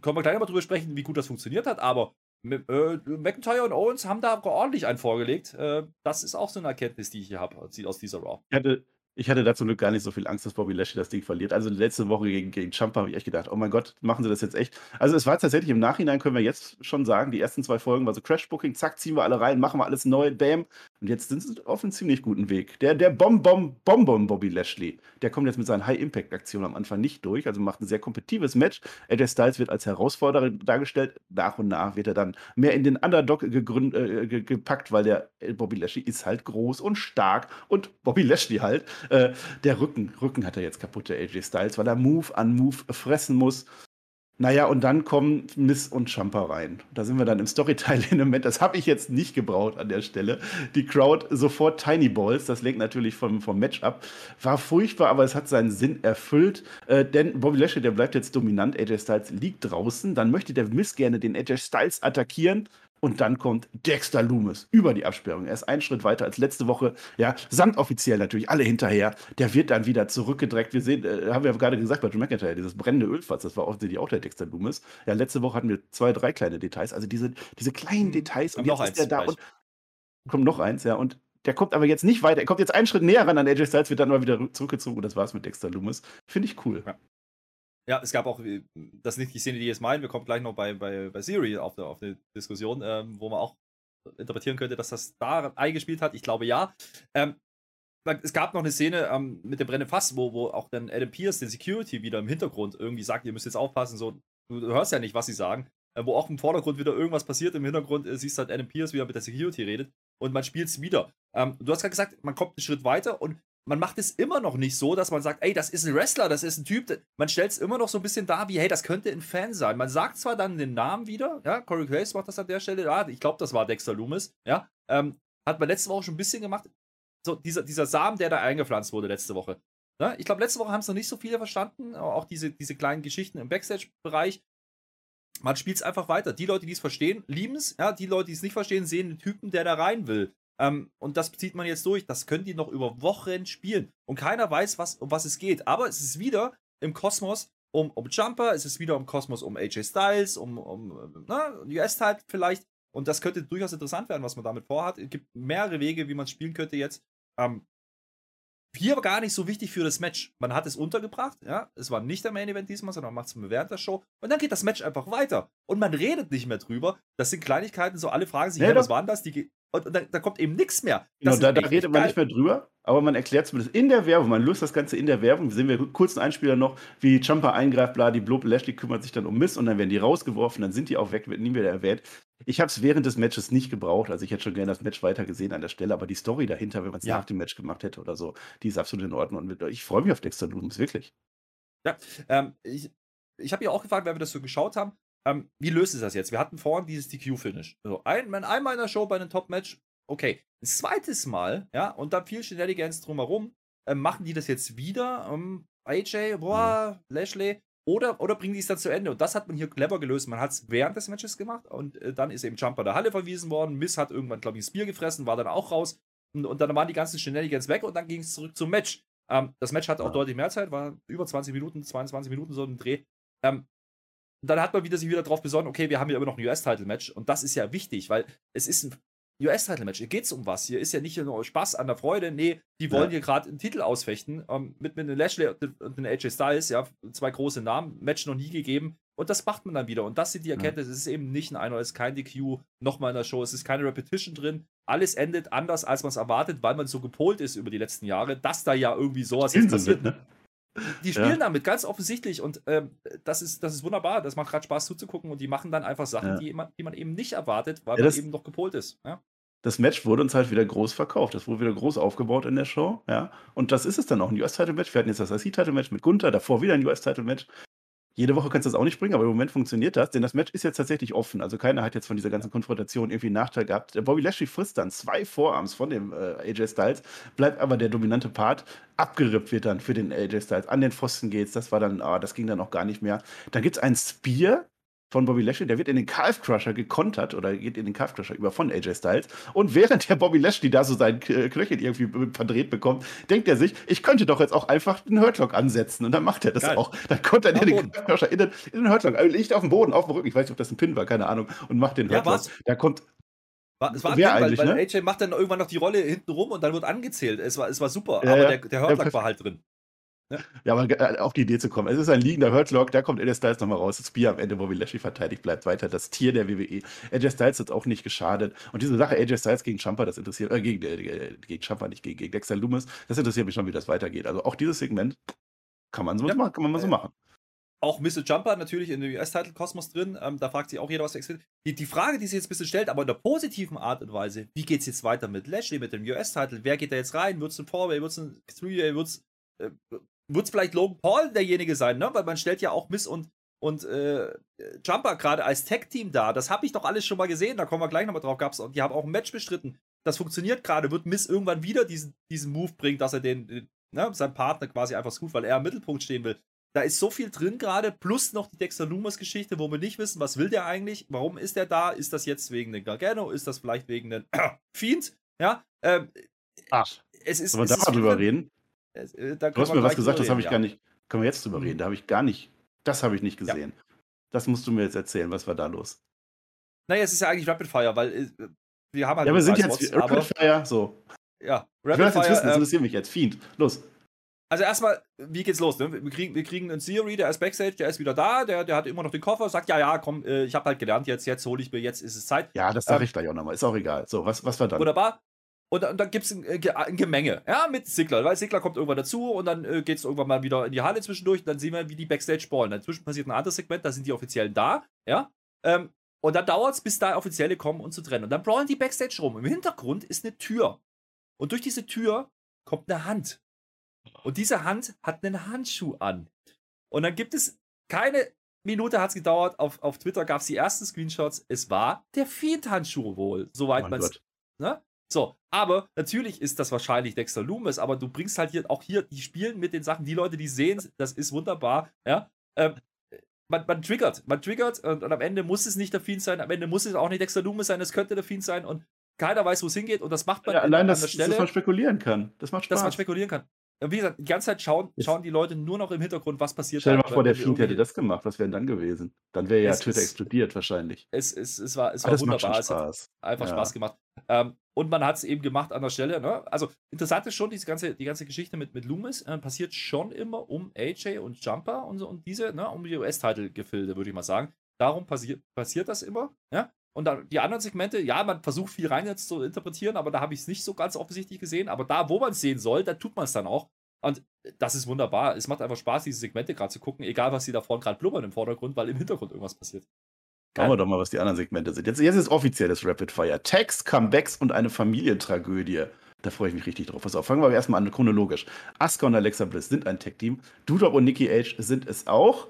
können wir gleich nochmal drüber sprechen, wie gut das funktioniert hat, aber McIntyre und Owens haben da ordentlich einen vorgelegt. Äh, das ist auch so eine Erkenntnis, die ich hier habe, aus dieser Raw. Ich hatte, Ich hatte dazu gar nicht so viel Angst, dass Bobby Lashley das Ding verliert. Also letzte Woche gegen, gegen Champa habe ich echt gedacht, oh mein Gott, machen sie das jetzt echt. Also es war tatsächlich im Nachhinein, können wir jetzt schon sagen, die ersten zwei Folgen war so Crash-Booking, zack, ziehen wir alle rein, machen wir alles neu, bam. Und jetzt sind sie auf einem ziemlich guten Weg. Der, der Bom-Bom-Bom-Bom Bobby Lashley, der kommt jetzt mit seinen High-Impact-Aktionen am Anfang nicht durch, also macht ein sehr kompetitives Match. AJ Styles wird als Herausforderer dargestellt. Nach und nach wird er dann mehr in den Underdog gegründ, äh, gepackt, weil der Bobby Lashley ist halt groß und stark und Bobby Lashley halt. Äh, der Rücken, Rücken hat er jetzt kaputt, der AJ Styles, weil er Move an Move fressen muss. Naja, und dann kommen Miss und Champa rein. Da sind wir dann im Storyteil-Element. Das habe ich jetzt nicht gebraucht an der Stelle. Die Crowd sofort Tiny Balls. Das lenkt natürlich vom, vom Match ab. War furchtbar, aber es hat seinen Sinn erfüllt. Äh, denn Bobby Lashley, der bleibt jetzt dominant. AJ Styles liegt draußen. Dann möchte der Miss gerne den AJ Styles attackieren. Und dann kommt Dexter Loomis über die Absperrung. Er ist einen Schritt weiter als letzte Woche. Ja, samt offiziell natürlich alle hinterher. Der wird dann wieder zurückgedreckt. Wir sehen, äh, haben wir gerade gesagt bei Drew McIntyre, dieses brennende Ölfass, das war offensichtlich auch der Dexter Loomis. Ja, letzte Woche hatten wir zwei, drei kleine Details. Also diese, diese kleinen Details. Und jetzt ist der da und kommt noch eins, ja. Und der kommt aber jetzt nicht weiter. Er kommt jetzt einen Schritt näher ran an AJ Styles, wird dann mal wieder zurückgezogen und das war's mit Dexter Loomis. Finde ich cool. Ja. Ja, es gab auch, äh, das ist nicht die Szene, die jetzt meinen, wir kommen gleich noch bei, bei, bei Siri auf eine auf eine Diskussion, ähm, wo man auch interpretieren könnte, dass das da eingespielt hat. Ich glaube ja. Ähm, es gab noch eine Szene ähm, mit dem brennenden Fass, wo, wo auch dann Adam Pierce, den Security, wieder im Hintergrund irgendwie sagt, ihr müsst jetzt aufpassen, so, du, hörst ja nicht, was sie sagen. Äh, wo auch im Vordergrund wieder irgendwas passiert, im Hintergrund äh, siehst halt Adam Pierce, wie er mit der Security redet und man spielt es wieder. Ähm, du hast gerade gesagt, man kommt einen Schritt weiter und man macht es immer noch nicht so, dass man sagt, ey, das ist ein Wrestler, das ist ein Typ. Man stellt es immer noch so ein bisschen da, wie, hey, das könnte ein Fan sein. Man sagt zwar dann den Namen wieder, ja, Corey Grace macht das an der Stelle, ja, ich glaube, das war Dexter Loomis, ja, ähm, hat man letzte Woche schon ein bisschen gemacht. So, dieser, dieser Samen, der da eingepflanzt wurde letzte Woche. Ja, ich glaube, letzte Woche haben es noch nicht so viele verstanden, auch diese, diese kleinen Geschichten im Backstage-Bereich. Man spielt es einfach weiter. Die Leute, die es verstehen, lieben es. Ja, die Leute, die es nicht verstehen, sehen den Typen, der da rein will. Ähm, und das zieht man jetzt durch. Das können die noch über Wochen spielen. Und keiner weiß, was, um was es geht. Aber es ist wieder im Kosmos um, um Jumper, es ist wieder im Kosmos um AJ Styles, um, um US-Type vielleicht. Und das könnte durchaus interessant werden, was man damit vorhat. Es gibt mehrere Wege, wie man spielen könnte jetzt. Ähm, hier aber gar nicht so wichtig für das Match. Man hat es untergebracht, ja. Es war nicht der Main Event diesmal, sondern man macht es während der Show. Und dann geht das Match einfach weiter. Und man redet nicht mehr drüber. Das sind Kleinigkeiten, so alle fragen sich, ja, was waren das? Die, und da, da kommt eben nichts mehr. Genau, da, da redet man nicht mehr drüber, aber man erklärt zumindest in der Werbung, man löst das Ganze in der Werbung. Sehen wir kurz einen Einspieler noch, wie Jumper eingreift, bla, die Blob Lashley kümmert sich dann um Miss und dann werden die rausgeworfen, dann sind die auch weg, wird nie wieder erwähnt. Ich habe es während des Matches nicht gebraucht, also ich hätte schon gerne das Match weiter gesehen an der Stelle, aber die Story dahinter, wenn man es ja. nach dem Match gemacht hätte oder so, die ist absolut in Ordnung und ich freue mich auf Dexter Looms, wirklich. Ja, ähm, ich, ich habe ja auch gefragt, weil wir das so geschaut haben, ähm, wie löst es das jetzt? Wir hatten vorhin dieses DQ-Finish. Also ein, einmal in der Show bei einem Top-Match Okay, ein zweites Mal, ja, und dann viel Shenanigans drumherum, äh, machen die das jetzt wieder? Ähm, AJ, boah, mhm. Lashley, oder, oder bringen die es dann zu Ende? Und das hat man hier clever gelöst. Man hat es während des Matches gemacht und äh, dann ist eben Jumper der Halle verwiesen worden. Miss hat irgendwann, glaube ich, ein Spear gefressen, war dann auch raus. Und, und dann waren die ganzen Shenanigans weg und dann ging es zurück zum Match. Ähm, das Match hatte auch ja. deutlich mehr Zeit, war über 20 Minuten, 22 Minuten so ein Dreh. Ähm, dann hat man wieder sich wieder darauf besonnen, okay, wir haben ja immer noch ein US-Title-Match und das ist ja wichtig, weil es ist ein US-Title-Match. Hier geht es um was. Hier ist ja nicht nur Spaß an der Freude. Nee, die wollen ja. hier gerade einen Titel ausfechten. Ähm, mit, mit einem Lashley und einem AJ Styles, ja, zwei große Namen. Match noch nie gegeben. Und das macht man dann wieder. Und das sind die Erkenntnisse. Ja. Es ist eben nicht ein Einer, es ist kein DQ nochmal in der Show. Es ist keine Repetition drin. Alles endet anders, als man es erwartet, weil man so gepolt ist über die letzten Jahre, dass da ja irgendwie sowas jetzt passiert. Mit, ne? Die spielen ja. damit ganz offensichtlich und ähm, das, ist, das ist wunderbar. Das macht gerade Spaß zuzugucken und die machen dann einfach Sachen, ja. die, man, die man eben nicht erwartet, weil ja, man eben noch gepolt ist. Ja? Das Match wurde uns halt wieder groß verkauft. Das wurde wieder groß aufgebaut in der Show. Ja? Und das ist es dann auch, ein US-Title-Match. Wir hatten jetzt das IC-Title-Match mit Gunther, davor wieder ein US-Title-Match. Jede Woche kannst du das auch nicht bringen, aber im Moment funktioniert das, denn das Match ist jetzt tatsächlich offen. Also keiner hat jetzt von dieser ganzen Konfrontation irgendwie einen Nachteil gehabt. Bobby Lashley frisst dann zwei Vorarms von dem äh, AJ Styles, bleibt aber der dominante Part. Abgerippt wird dann für den AJ Styles. An den Pfosten geht's. Das war dann, ah, das ging dann auch gar nicht mehr. Dann gibt es ein Spear von Bobby Lashley, der wird in den Calf Crusher gekontert oder geht in den Calf Crusher über von AJ Styles. Und während der Bobby Lashley da so sein Knöchel irgendwie verdreht bekommt, denkt er sich, ich könnte doch jetzt auch einfach einen Hurtlock ansetzen. Und dann macht er das Geil. auch. Dann kommt er in den Calf Crusher in den, in den Hurtlock, also liegt auf dem Boden, auf dem Rücken. Ich weiß nicht, ob das ein Pin war, keine Ahnung. Und macht den Hurtlock. Ja, da kommt War, es war Wer drin, weil, eigentlich, weil ne? AJ macht dann irgendwann noch die Rolle hinten rum und dann wird angezählt. Es war, es war super, Ja, aber ja. der, der Hurtlock war halt drin. Ja, aber äh, auf die Idee zu kommen. Es ist ein liegender Hurtlock, da kommt AJ Styles nochmal raus. Das Bier am Ende, Bobby Lashley verteidigt, bleibt weiter das Tier der WWE. AJ Styles hat auch nicht geschadet. Und diese Sache AJ Styles gegen Champa, das interessiert, äh, gegen, äh, gegen Champa, nicht gegen, gegen Dexter Loomis, das interessiert mich schon, wie das weitergeht. Also auch dieses Segment kann man so Ja. machen, kann man mal so machen. Auch Mr. Jumper natürlich in dem US-Title-Kosmos drin. Ähm, da fragt sich auch jeder, was existiert. Die, die Frage, die sich jetzt ein bisschen stellt, aber in der positiven Art und Weise, wie geht es jetzt weiter mit Lashley, mit dem US-Title? Wer geht da jetzt rein? Wird es ein Four-Way? Wird es ein Three-Way? Wird es äh, wird's vielleicht Logan Paul derjenige sein? Ne? Weil man stellt ja auch Miss und, und äh, Jumper gerade als Tag-Team da. Das habe ich doch alles schon mal gesehen. Da kommen wir gleich nochmal drauf. Gab's, die haben auch ein Match bestritten. Das funktioniert gerade. Wird Miss irgendwann wieder diesen, diesen Move bringen, dass er den, den ne, seinen Partner quasi einfach gut, weil er im Mittelpunkt stehen will. Da ist so viel drin gerade, plus noch die Dexter Lumas-Geschichte, wo wir nicht wissen, was will der eigentlich, warum ist der da, ist das jetzt wegen den Gargano, ist das vielleicht wegen den (clears throat) Fiend, ja, ähm, Ach, es ist, sollen es wir da ist mal drüber viel drin. reden? Es, äh, Du hast mir was gesagt, das drüber habe ich reden, gar nicht. Können wir jetzt drüber Mhm. reden? Da habe ich gar nicht. Das habe ich nicht Ja. gesehen. Das musst du mir jetzt erzählen. Was war da los? Naja, es ist ja eigentlich Rapid Fire, weil äh, wir haben halt Ja, wir sind jetzt Spots, Rapid Fire. So. ja, Ich will Rapid das jetzt Fire, wissen, das ähm, interessiert mich jetzt. Fiend. Los. Also erstmal, wie geht's los? Ne? Wir, kriegen, wir kriegen einen Theory, der ist Backstage, der ist wieder da, der, der hat immer noch den Koffer, sagt, ja, ja, komm, äh, ich habe halt gelernt, jetzt, jetzt hole ich mir, jetzt ist es Zeit. Ja, das sage Ähm, ich gleich auch nochmal. Ist auch egal. So, was, was war dann? Wunderbar. Und, dann- und dann gibt es ein, äh, ein Gemenge, ja, mit Sigler, weil Sigler kommt irgendwann dazu und dann äh, geht es irgendwann mal wieder in die Halle zwischendurch und dann sehen wir, wie die Backstage ballen. Dazwischen passiert ein anderes Segment, da sind die Offiziellen da, ja. Ähm, und dann dauert es, bis da Offizielle kommen, um zu trennen. Und dann brawlen die Backstage rum. Im Hintergrund ist eine Tür. Und durch diese Tür kommt eine Hand. Und diese Hand hat einen Handschuh an. Und dann gibt es keine Minute hat es gedauert. Auf, auf Twitter gab es die ersten Screenshots. Es war der Fiend-Handschuh wohl, soweit Oh man es. Ne? So, aber natürlich ist das wahrscheinlich Dexter Loomis, aber du bringst halt hier auch hier, die spielen mit den Sachen, die Leute, die sehen, das ist wunderbar, ja. Ähm, man, man triggert, man triggert und, und am Ende muss es nicht der Fiend sein, am Ende muss es auch nicht Dexter Loomis sein, es könnte der Fiend sein und keiner weiß, wo es hingeht und das macht man Ja, in- allein, dass, dass man spekulieren kann. Das macht Spaß. dass man spekulieren kann. Und wie gesagt, die ganze Zeit schauen, schauen die Leute nur noch im Hintergrund, was passiert. Stell dir mal vor, der Fiend hätte das gemacht. Was wäre denn dann gewesen? Dann wäre ja Es Twitter ist- explodiert wahrscheinlich. Es, es, es war, es Aber war wunderbar. Es hat, Spaß. einfach Ja. Spaß gemacht. Ähm, und man hat es eben gemacht an der Stelle. Ne? Also interessant ist schon, diese ganze, die ganze Geschichte mit, mit Loomis äh, passiert schon immer um AJ und Jumper und, so, und diese, ne, um die US-Title-Gefilde, würde ich mal sagen. Darum passiert, passiert das immer. Ja? Und dann die anderen Segmente, ja, man versucht viel rein jetzt zu interpretieren, aber da habe ich es nicht so ganz offensichtlich gesehen. Aber da, wo man es sehen soll, da tut man es dann auch. Und das ist wunderbar. Es macht einfach Spaß, diese Segmente gerade zu gucken, egal was sie da vorne gerade blubbern im Vordergrund, weil im Hintergrund irgendwas passiert. Schauen wir doch mal, was die anderen Segmente sind. Jetzt, jetzt ist offizielles Rapid Fire. Tags, Comebacks und eine Familientragödie. Da freue ich mich richtig drauf. Pass auf, fangen wir erstmal an, chronologisch. Asuka und Alexa Bliss sind ein Tag-Team. Dudop und Nikki H sind es auch.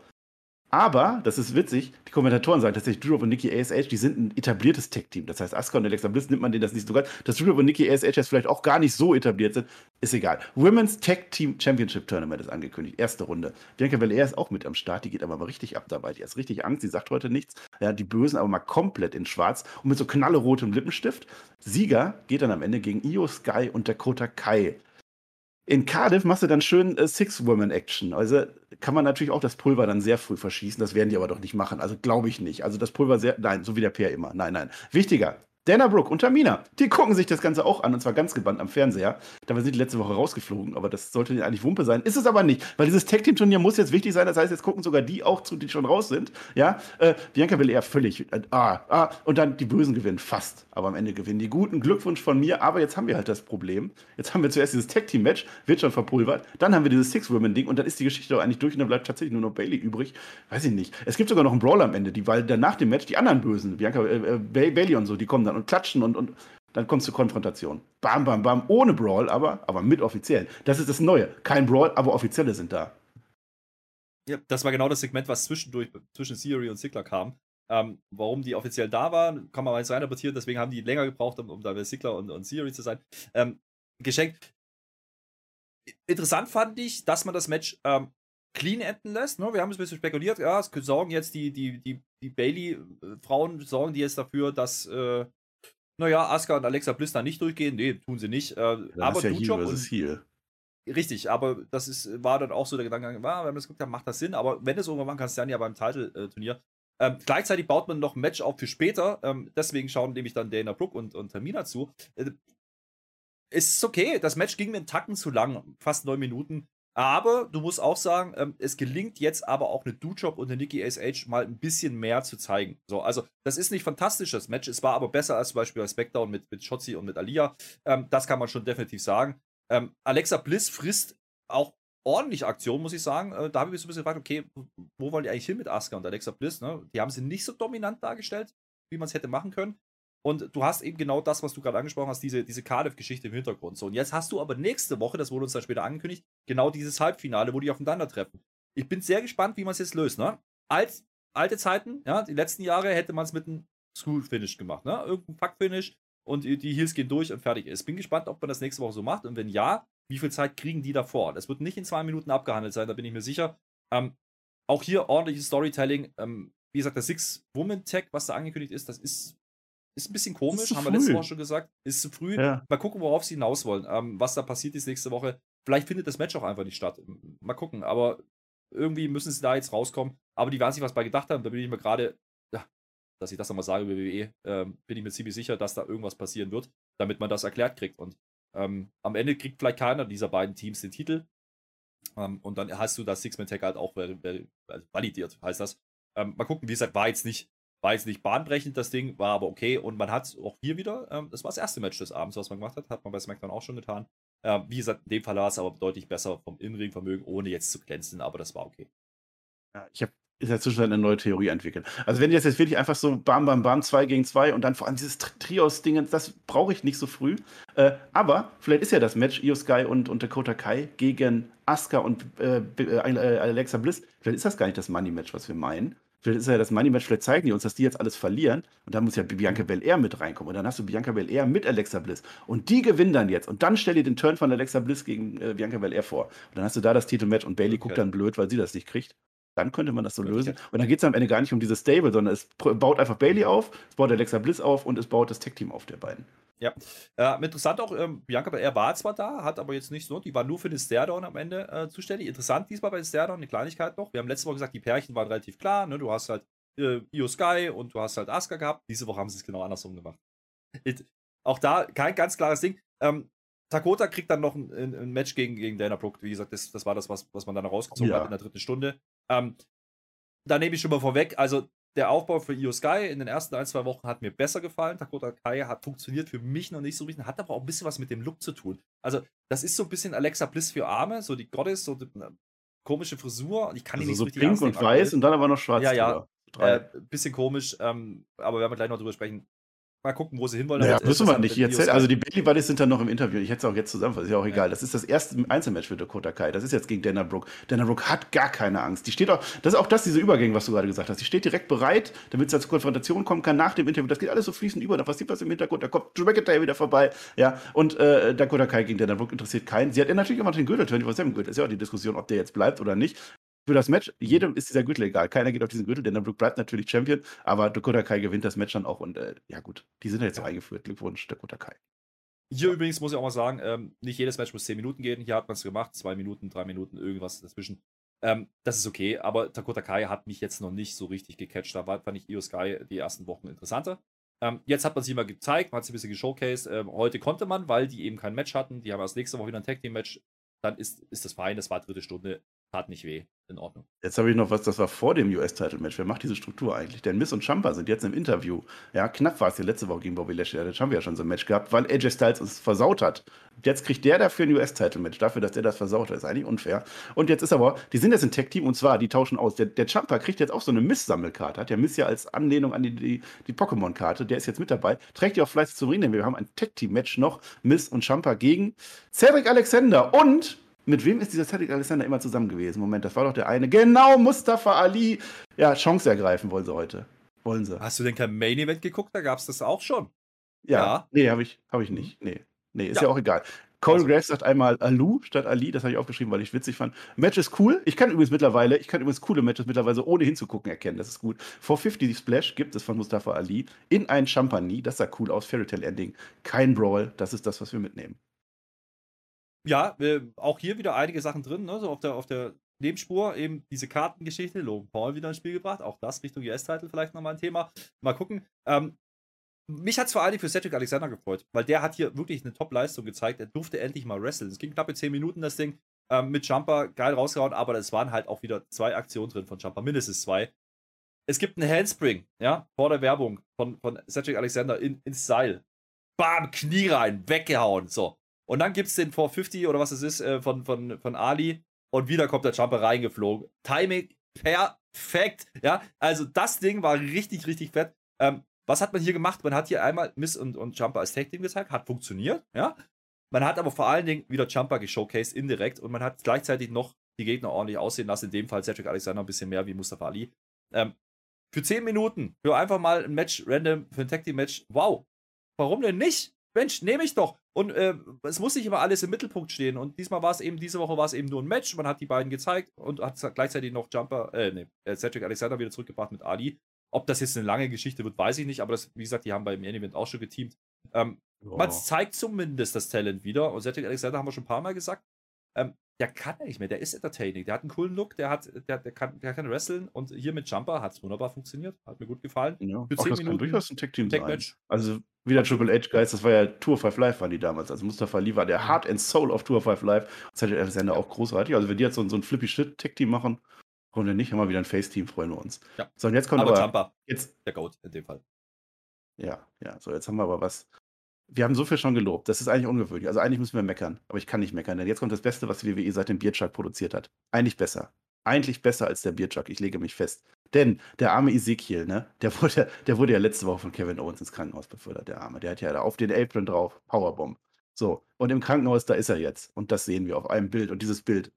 Aber, das ist witzig, die Kommentatoren sagen tatsächlich, Dudop und Nikki ASH, die sind ein etabliertes Tag-Team. Das heißt, Asuka und Alexa Bliss nimmt man denen das nicht so ganz. Dass Dudop und Nikki ASH jetzt vielleicht auch gar nicht so etabliert sind, ist egal. Women's Tag Team Championship Tournament ist angekündigt. Erste Runde. Bianca Belair ist auch mit am Start. Die geht aber mal richtig ab dabei. Die hat richtig Angst. Die sagt heute nichts. Ja, die Bösen aber mal komplett in schwarz und mit so knallerotem Lippenstift. Sieger geht dann am Ende gegen Io Sky und Dakota Kai. In Cardiff machst du dann schön äh, Six-Women-Action. Also kann man natürlich auch das Pulver dann sehr früh verschießen. Das werden die aber doch nicht machen. Also glaube ich nicht. Also das Pulver sehr. Nein, so wie der Peer immer. Nein, nein. Wichtiger. Dana Brooke und Tamina, die gucken sich das Ganze auch an und zwar ganz gebannt am Fernseher. Dabei sind die letzte Woche rausgeflogen, aber das sollte eigentlich Wumpe sein. Ist es aber nicht, weil dieses Tag-Team-Turnier muss jetzt wichtig sein. Das heißt, jetzt gucken sogar die auch zu, die schon raus sind. Ja, äh, Bianca will eher völlig. Äh, ah, ah, und dann die Bösen gewinnen fast. Aber am Ende gewinnen die Guten. Glückwunsch von mir. Aber jetzt haben wir halt das Problem. Jetzt haben wir zuerst dieses Tag-Team-Match, wird schon verpulvert. Dann haben wir dieses Six-Women-Ding und dann ist die Geschichte doch eigentlich durch und dann bleibt tatsächlich nur noch Bailey übrig. Weiß ich nicht. Es gibt sogar noch einen Brawl am Ende, die, weil dann nach dem Match die anderen Bösen, Bianca, äh, äh, Ba- Bailey und so, die kommen dann und klatschen und, und dann kommt es zur Konfrontation. Bam, bam, bam, ohne Brawl, aber, aber mit offiziell. Das ist das Neue. Kein Brawl, aber Offizielle sind da. Ja, das war genau das Segment, was zwischendurch zwischen Theory und Sigler kam. Ähm, warum die offiziell da waren, kann man mal jetzt reininterpretieren, deswegen haben die länger gebraucht, um, um da bei Sigler und, und Theory zu sein. Ähm, geschenkt. Interessant fand ich, dass man das Match ähm, clean enden lässt. Ne? Wir haben es ein bisschen spekuliert, ja, es sorgen jetzt die, die, die, die Bailey-Frauen, sorgen die jetzt dafür, dass, äh, naja, Asuka und Alexa Bliss da nicht durchgehen. Nee, tun sie nicht. Äh, Dann aber ist ja Dujob Heel versus Heel. Richtig, aber das ist, war dann auch so der Gedanke, war, wenn wir das geguckt haben, macht das Sinn, aber wenn es irgendwann machen kannst, dann ja beim Title-Turnier. Ähm, gleichzeitig baut man noch ein Match auf für später. Ähm, deswegen schauen nämlich dann Dana Brooke und, und Tamina zu. Äh, ist okay. Das Match ging mir einen Tacken zu lang, fast neun Minuten. Aber du musst auch sagen, ähm, es gelingt jetzt aber auch eine Dujob und eine Nikki ASH mal ein bisschen mehr zu zeigen. So, also, das ist nicht fantastisch, das Match. Es war aber besser als zum Beispiel bei SmackDown mit, mit Shotzi und mit Alia. Ähm, das kann man schon definitiv sagen. Ähm, Alexa Bliss frisst auch ordentlich Aktion, muss ich sagen. Äh, da habe ich mich so ein bisschen gefragt, okay, wo wollen die eigentlich hin mit Asuka und Alexa Bliss? Ne? Die haben sie nicht so dominant dargestellt, wie man es hätte machen können. Und du hast eben genau das, was du gerade angesprochen hast, diese, diese Cardiff-Geschichte im Hintergrund. So, und jetzt hast du aber nächste Woche, das wurde uns dann später angekündigt, genau dieses Halbfinale, wo die aufeinandertreffen. Ich bin sehr gespannt, wie man es jetzt löst. Ne? Alt, alte Zeiten, ja, die letzten Jahre hätte man es mit einem School-Finish gemacht. Ne? Irgendein Fuck-Finish und die Heels gehen durch und fertig ist. Bin gespannt, ob man das nächste Woche so macht. Und wenn ja, wie viel Zeit kriegen die davor? Das wird nicht in zwei Minuten abgehandelt sein, da bin ich mir sicher. Ähm, auch hier ordentliches Storytelling. Ähm, wie gesagt, der Six-Woman-Tag, was da angekündigt ist, das ist ist ein bisschen komisch, haben wir letzte Woche schon gesagt. Ist zu früh. Ja. Mal gucken, worauf sie hinaus wollen. Ähm, was da passiert ist nächste Woche. Vielleicht findet das Match auch einfach nicht statt. Mal gucken. Aber irgendwie müssen sie da jetzt rauskommen. Aber die werden sich was bei gedacht haben. Da bin ich mir gerade, ja, dass ich das nochmal sage über WWE, ähm, bin ich mir ziemlich sicher, dass da irgendwas passieren wird, damit man das erklärt kriegt. Und ähm, am Ende kriegt vielleicht keiner dieser beiden Teams den Titel. Ähm, und dann hast du das Six-Man-Tag halt auch validiert, heißt das. Ähm, mal gucken, wie gesagt, war jetzt nicht war jetzt nicht bahnbrechend, das Ding, war aber okay. Und man hat auch hier wieder, ähm, das war das erste Match des Abends, was man gemacht hat, hat man bei SmackDown auch schon getan. Ähm, wie gesagt, in dem Fall war es aber deutlich besser vom Innenringvermögen, ohne jetzt zu glänzen, aber das war okay. Ja, ich habe in der Zwischenzeit eine neue Theorie entwickelt. Also wenn jetzt jetzt wirklich einfach so bam, bam, bam, zwei gegen zwei und dann vor allem dieses Trios-Ding, das brauche ich nicht so früh. Äh, aber vielleicht ist ja das Match Io Sky und, und Dakota Kai gegen Asuka und äh, äh, Alexa Bliss. Vielleicht ist das gar nicht das Money-Match, was wir meinen. Vielleicht ist ja das Money Match, vielleicht zeigen die uns, dass die jetzt alles verlieren. Und dann muss ja Bianca Belair mit reinkommen. Und dann hast du Bianca Belair mit Alexa Bliss. Und die gewinnen dann jetzt. Und dann stell dir den Turn von Alexa Bliss gegen äh, Bianca Belair vor. Und dann hast du da das Titelmatch und Bailey okay. guckt dann blöd, weil sie das nicht kriegt. Dann könnte man das so lösen. Und dann geht es am Ende gar nicht um dieses Stable, sondern es baut einfach Bailey auf, es baut Alexa Bliss auf und es baut das Tech-Team auf der beiden. Ja, äh, interessant auch, ähm, Bianca er war zwar da, hat aber jetzt nicht so, die war nur für den Stairdown am Ende äh, zuständig. Interessant diesmal bei den Stairdown, eine Kleinigkeit noch. Wir haben letzte Woche gesagt, die Pärchen waren relativ klar. Ne? Du hast halt äh, Io Sky und du hast halt Asuka gehabt. Diese Woche haben sie es genau andersrum gemacht. It, auch da kein ganz klares Ding. Ähm, Takota kriegt dann noch ein, ein, Match gegen, gegen Dana Brooke. Wie gesagt, das, das war das, was, was man dann rausgezogen ja. hat in der dritten Stunde. Ähm, da nehme ich schon mal vorweg. Also, der Aufbau für Io Sky in den ersten ein, zwei Wochen hat mir besser gefallen. Dakota Kai hat funktioniert für mich noch nicht so richtig, hat aber auch ein bisschen was mit dem Look zu tun. Also, das ist so ein bisschen Alexa Bliss für Arme, so die Goddess, so die, komische Frisur. Ich kann also die nicht so, so richtig pink und weiß und dann aber noch schwarz. Ja, ja. Äh, bisschen komisch, ähm, aber werden wir gleich noch drüber sprechen. Mal gucken, wo sie hinwollen. Naja, müssen wir nicht. Jetzt, also die Bailey Buddies sind dann noch im Interview. Ich hätte es auch jetzt zusammenfassen. Ist ja auch egal. Ja. Das ist das erste Einzelmatch für Dakota Kai. Das ist jetzt gegen Dana Brooke. Dana Brooke hat gar keine Angst. Die steht auch, das ist auch das, diese Übergänge, was du gerade gesagt hast. Die steht direkt bereit, damit es zur Konfrontation kommen kann nach dem Interview. Das geht alles so fließend über. Da passiert was im Hintergrund. Da kommt Drew McIntyre wieder vorbei. Ja, und äh, Dakota Kai gegen Dana Brooke interessiert keinen. Sie hat ja natürlich immer den Gürtel, 24-7-Gürtel. Ist ja auch die Diskussion, ob der jetzt bleibt oder nicht für das Match, jedem ist dieser Gürtel egal. Keiner geht auf diesen Gürtel, denn dann bleibt natürlich Champion, aber Dakota Kai gewinnt das Match dann auch und äh, ja gut, die sind jetzt so eingeführt. Glückwunsch, Dakota Kai. Hier übrigens muss ich auch mal sagen, ähm, nicht jedes Match muss 10 Minuten gehen. Hier hat man es gemacht, 2 Minuten, 3 Minuten, irgendwas dazwischen. Ähm, das ist okay, aber Dakota Kai hat mich jetzt noch nicht so richtig gecatcht. Da war, fand ich Io Sky die ersten Wochen interessanter. Ähm, jetzt hat man sie mal gezeigt, man hat sie ein bisschen geshowcased. Ähm, heute konnte man, weil die eben kein Match hatten. Die haben erst nächste Woche wieder ein Tag Team Match. Dann ist, ist das fein, das war dritte Stunde. Tat nicht weh. In Ordnung. Jetzt habe ich noch was, das war vor dem US-Title-Match. Wer macht diese Struktur eigentlich? Denn Miss und Champa sind jetzt im Interview. Ja, knapp war es ja letzte Woche gegen Bobby Lashley. Da haben wir ja schon so ein Match gehabt, weil AJ Styles es versaut hat. Jetzt kriegt der dafür ein US-Title-Match, dafür, dass der das versaut hat. Ist eigentlich unfair. Und jetzt ist aber, die sind jetzt ein Tech-Team und zwar, die tauschen aus. Der, der Champa kriegt jetzt auch so eine Miss-Sammelkarte. Hat der Miss ja als Anlehnung an die, die, die Pokémon-Karte. Der ist jetzt mit dabei. Trägt die auch fleißig zum Ring, denn wir haben ein Tech-Team-Match noch. Miss und Champa gegen Cedric Alexander und mit wem ist dieser Cedric Alexander immer zusammen gewesen? Moment, das war doch der eine. Genau, Mustafa Ali. Ja, Chance ergreifen wollen sie heute. Wollen sie. Hast du denn kein Main Event geguckt? Da gab es das auch schon. Ja. ja. Nee, habe ich, hab ich nicht. Nee. Nee, ist ja, ja auch egal. Cole also. Graves sagt einmal Alu statt Ali, das habe ich aufgeschrieben, weil ich witzig fand. Match ist cool. Ich kann übrigens mittlerweile, ich kann übrigens coole Matches mittlerweile ohne hinzugucken erkennen. Das ist gut. 450 Splash gibt es von Mustafa Ali in ein Champagner. Das sah cool aus. Fairy Tale Ending. Kein Brawl. Das ist das, was wir mitnehmen ja, äh, auch hier wieder einige Sachen drin. Ne? So auf der, auf der Nebenspur, eben diese Kartengeschichte, Logan Paul wieder ins Spiel gebracht. Auch das Richtung US-Title vielleicht nochmal ein Thema. Mal gucken. Ähm, mich hat es vor allem für Cedric Alexander gefreut, weil der hat hier wirklich eine Top-Leistung gezeigt. Er durfte endlich mal wresteln. Es ging knappe 10 Minuten, das Ding. Ähm, mit Jumper geil rausgehauen, aber es waren halt auch wieder zwei Aktionen drin von Jumper, mindestens zwei. Es gibt einen Handspring, ja, vor der Werbung von, von Cedric Alexander in, ins Seil. Bam, Knie rein, weggehauen, so. Und dann gibt es den 450 oder was es ist äh, von, von, von Ali und wieder kommt der Jumper reingeflogen. Timing perfekt, ja. Also das Ding war richtig, richtig fett. Ähm, was hat man hier gemacht? Man hat hier einmal Miss und, und Jumper als Tag Team gezeigt, hat funktioniert, ja. Man hat aber vor allen Dingen wieder Jumper geshowcased indirekt und man hat gleichzeitig noch die Gegner ordentlich aussehen lassen. In dem Fall Cedric Alexander ein bisschen mehr wie Mustafa Ali. Ähm, für 10 Minuten, für einfach mal ein Match random, für ein Tag Team Match, wow. Warum denn nicht? Mensch, nehme ich doch. Und äh, es muss nicht immer alles im Mittelpunkt stehen. Und diesmal war es eben, diese Woche war es eben nur ein Match. Man hat die beiden gezeigt und hat gleichzeitig noch Jumper, äh, nee, äh, Cedric Alexander wieder zurückgebracht mit Ali. Ob das jetzt eine lange Geschichte wird, weiß ich nicht, aber das, wie gesagt, die haben beim Main Event auch schon geteamt. Ähm. Man zeigt zumindest das Talent wieder. Und Cedric Alexander haben wir schon ein paar Mal gesagt. Ähm, der kann nicht mehr, der ist entertaining, der hat einen coolen Look, der hat, der, der kann, der kann wresteln und hier mit Jumper hat es wunderbar funktioniert, hat mir gut gefallen. Ja, Für 10 Minuten durchaus ein Tag-Team Tag sein. Also wieder Triple H Guys, das war ja Tour 5 Live waren die damals. Also Mustafa Ali war der Heart and Soul of Tour 5 Live. Das hat Alexander auch großartig. Also wenn die jetzt so, so ein flippy shit Tag-Team machen, warum denn nicht? Haben wir wieder ein Face-Team, freuen wir uns. Ja. So, und jetzt kommt aber, aber Jumper, jetzt der Goat in dem Fall. Ja, ja, so jetzt haben wir aber was, wir haben so viel schon gelobt. Das ist eigentlich ungewöhnlich. Also eigentlich müssen wir meckern. Aber ich kann nicht meckern, denn jetzt kommt das Beste, was die WWE seit dem Bierchuck produziert hat. Eigentlich besser. Eigentlich besser als der Bierchuck. Ich lege mich fest. Denn der arme Ezekiel, ne, der wurde, der wurde ja letzte Woche von Kevin Owens ins Krankenhaus befördert, der Arme. Der hat ja da auf den Apron drauf, Powerbomb. So, und im Krankenhaus, da ist er jetzt. Und das sehen wir auf einem Bild. Und dieses Bild.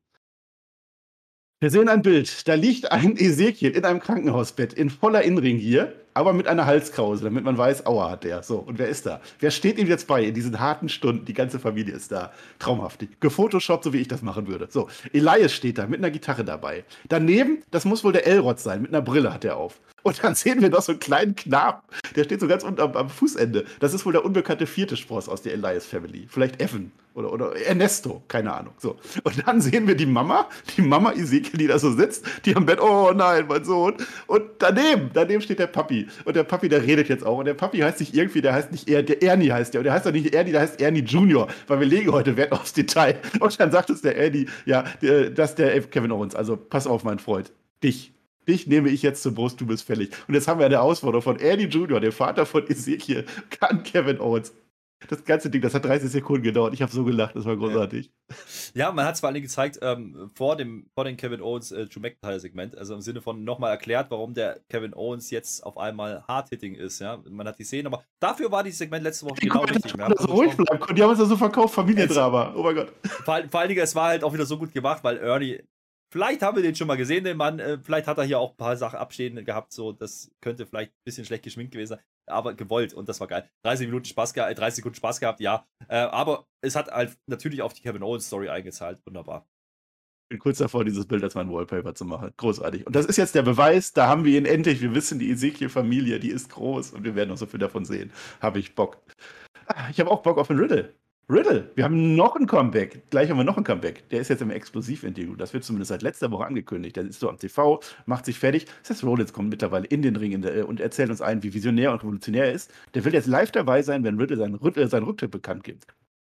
Wir sehen ein Bild. Da liegt ein Ezekiel in einem Krankenhausbett in voller Inring hier aber mit einer Halskrause, damit man weiß, aua hat der. So, und wer ist da? Wer steht ihm jetzt bei in diesen harten Stunden? Die ganze Familie ist da. Traumhaft. Gefotoshoppt, so wie ich das machen würde. So, Elias steht da mit einer Gitarre dabei. Daneben, das muss wohl der Elrod sein, mit einer Brille hat er auf. Und dann sehen wir noch so einen kleinen Knaben, der steht so ganz unten am, am Fußende. Das ist wohl der unbekannte vierte Spross aus der Elias Family. Vielleicht Evan oder, oder Ernesto, keine Ahnung. So. Und dann sehen wir die Mama, die Mama Ezekiel, die da so sitzt, die am Bett, oh nein, mein Sohn. Und daneben, daneben steht der Papi. Und der Papi, der redet jetzt auch. Und der Papi heißt nicht irgendwie, der heißt nicht er, der Ernie heißt der. Und der heißt doch nicht Ernie, der heißt Ernie Junior, weil wir legen heute Wert aufs Detail. (laughs) Und dann sagt es der Ernie, ja, das ist der Kevin Owens. Also pass auf, mein Freund. Dich, Dich nehme ich jetzt zur Brust, du bist fällig. Und jetzt haben wir eine Ausforderung von Eddie Jr., dem Vater von Ezekiel, kann Kevin Owens. Das ganze Ding, das hat 30 Sekunden gedauert. Ich habe so gelacht, das war großartig. Ja, man hat es vor allem gezeigt ähm, vor, dem, vor dem Kevin Owens äh, Drew McIntyre-Segment, also im Sinne von nochmal erklärt, warum der Kevin Owens jetzt auf einmal hard-hitting ist. Ja? Man hat die Szene, aber dafür war dieses Segment letzte Woche die genau richtig. Wir haben so ruhig bleiben Die haben uns ja so verkauft, Familiendrama. Oh mein Gott. Vor, vor allen Dingen, es war halt auch wieder so gut gemacht, weil Ernie Vielleicht haben wir den schon mal gesehen, den Mann. Äh, vielleicht hat er hier auch ein paar Sachen abstehen gehabt. So, das könnte vielleicht ein bisschen schlecht geschminkt gewesen sein. Aber gewollt und das war geil. 30 Minuten Spaß gehabt, 30 Sekunden Spaß gehabt, ja. Äh, aber es hat halt natürlich auf die Kevin Owens Story eingezahlt. Wunderbar. Ich bin kurz davor, dieses Bild als mein Wallpaper zu machen. Großartig. Und das ist jetzt der Beweis, da haben wir ihn endlich. Wir wissen, die Ezekiel-Familie, die ist groß und wir werden noch so viel davon sehen. Habe ich Bock. Ah, ich habe auch Bock auf den Riddle. Riddle, wir haben noch ein Comeback. Gleich haben wir noch ein Comeback. Der ist jetzt im Explosiv-Interview. Das wird zumindest seit letzter Woche angekündigt. Der ist so am TV, macht sich fertig. Seth Rollins kommt mittlerweile in den Ring in der, und erzählt uns ein, wie visionär und revolutionär er ist. Der will jetzt live dabei sein, wenn Riddle seinen, äh, seinen Rücktritt bekannt gibt.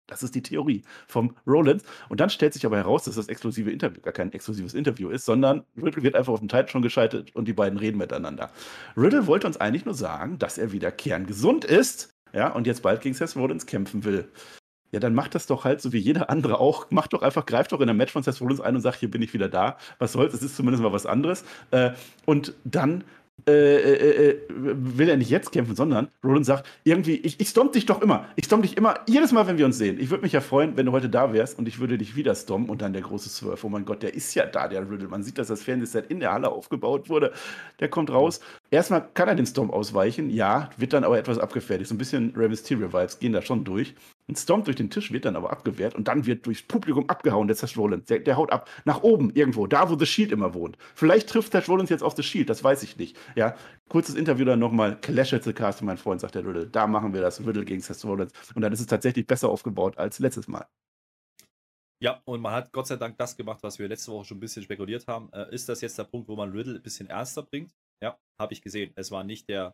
Das ist die Theorie vom Rollins. Und dann stellt sich aber heraus, dass das exklusive Interview gar kein exklusives Interview ist, sondern Riddle wird einfach auf dem Titel schon geschaltet und die beiden reden miteinander. Riddle wollte uns eigentlich nur sagen, dass er wieder kerngesund ist. Ja, und jetzt bald gegen Seth Rollins kämpfen will ja, dann macht das doch halt so wie jeder andere auch. Macht doch einfach, greift doch in der Match von Seth Rollins ein und sagt, hier bin ich wieder da. Was soll's, es ist zumindest mal was anderes. Äh, und dann äh, äh, äh, will er nicht jetzt kämpfen, sondern Roland sagt, irgendwie, ich, ich stomp dich doch immer. Ich stomp dich immer, jedes Mal, wenn wir uns sehen. Ich würde mich ja freuen, wenn du heute da wärst und ich würde dich wieder stompen und dann der große Swerve. Oh mein Gott, der ist ja da, der Riddle. Man sieht, dass das Fernsehset in der Halle aufgebaut wurde. Der kommt raus. Erstmal kann er den Stomp ausweichen, ja, wird dann aber etwas abgefertigt. So ein bisschen Rey Mysterio-Vibes gehen da schon durch. Ein Stomp durch den Tisch wird dann aber abgewehrt und dann wird durchs Publikum abgehauen, der Seth Rollins. Der, der, haut ab nach oben irgendwo, da wo The Shield immer wohnt. Vielleicht trifft Seth Rollins jetzt auf The Shield, das weiß ich nicht. Ja, kurzes Interview dann nochmal. Clash at the Castle, mein Freund, sagt der Riddle. Da machen wir das, Riddle gegen Seth Rollins. Und dann ist es tatsächlich besser aufgebaut als letztes Mal. Ja, und man hat Gott sei Dank das gemacht, was wir letzte Woche schon ein bisschen spekuliert haben. Äh, ist das jetzt der Punkt, wo man Riddle ein bisschen ernster bringt? Ja, habe ich gesehen. Es war nicht der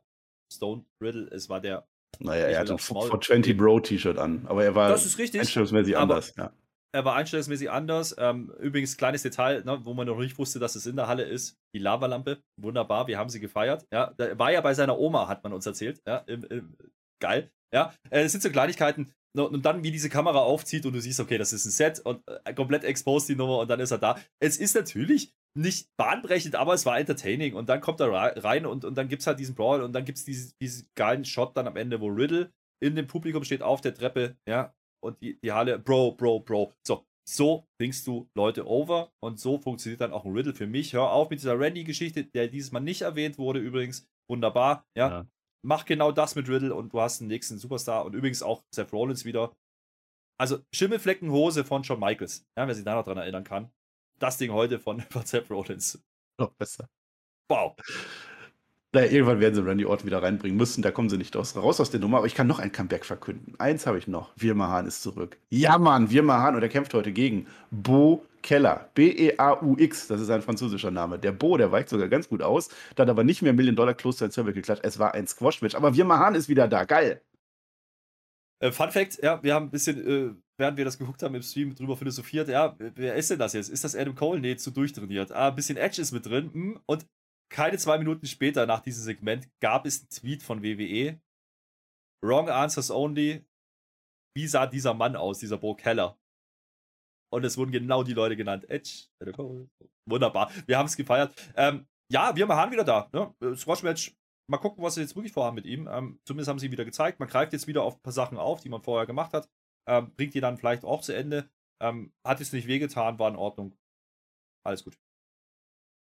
Stone Riddle, es war der. Naja, er hatte ein 420 Bro T-Shirt an, aber er war das ist richtig, einstellungsmäßig anders. Ja. Er war einstellungsmäßig anders. Ähm, übrigens, kleines Detail, ne, wo man noch nicht wusste, dass es in der Halle ist. Die Lavalampe. Wunderbar, wir haben sie gefeiert. Ja, da war ja bei seiner Oma, hat man uns erzählt. Ja, im, im, geil. Ja, äh, es sind so Kleinigkeiten. Und dann, wie diese Kamera aufzieht und du siehst, okay, das ist ein Set und äh, komplett exposed die Nummer und dann ist er da. Es ist natürlich nicht bahnbrechend, aber es war entertaining. Und dann kommt er rein und, und dann gibt es halt diesen Brawl und dann gibt es diesen, diesen geilen Shot dann am Ende, wo Riddle in dem Publikum steht auf der Treppe, ja, und die, die Halle, Bro, Bro, Bro. So, so bringst du Leute over und so funktioniert dann auch ein Riddle für mich. Hör auf mit dieser Randy-Geschichte, der dieses Mal nicht erwähnt wurde, übrigens. Wunderbar, ja. ja. Mach genau das mit Riddle und du hast den nächsten Superstar und übrigens auch Seth Rollins wieder. Also Schimmelfleckenhose von Shawn Michaels, ja, wer sich da noch dran erinnern kann. Das Ding heute von, (laughs) von Seth Rollins. Noch besser. Wow. Naja, irgendwann werden sie Randy Orton wieder reinbringen müssen. Da kommen sie nicht aus, raus aus der Nummer. Aber ich kann noch ein Comeback verkünden. Eins habe ich noch. Wirmahan ist zurück. Ja, Mann, Wirmahan. Und er kämpft heute gegen Bo Keller. B-E-A-U-X. Das ist ein französischer Name. Der Bo, der weicht sogar ganz gut aus. Da hat aber nicht mehr Million Dollar Close in Cervical geklatscht. Es war ein Squash-Match. Aber Wirmahan ist wieder da. Geil. Äh, Fun Fact: Ja, wir haben ein bisschen. Äh während wir das geguckt haben im Stream, drüber philosophiert, ja, wer ist denn das jetzt? Ist das Adam Cole? Nee, zu durchtrainiert. Ah, ein bisschen Edge ist mit drin. Hm, und keine zwei Minuten später nach diesem Segment gab es einen Tweet von WWE. Wrong answers only. Wie sah dieser Mann aus, dieser Bo Keller? Und es wurden genau die Leute genannt. Edge, Wunderbar. Wir haben es gefeiert. Ähm, ja, wir haben wieder da. Ne? Squash-Match. Mal gucken, was sie jetzt wirklich vorhaben mit ihm. Ähm, zumindest haben sie wieder gezeigt. Man greift jetzt wieder auf ein paar Sachen auf, die man vorher gemacht hat. Ähm, bringt die dann vielleicht auch zu Ende. Ähm, hat es nicht wehgetan, war in Ordnung. Alles gut.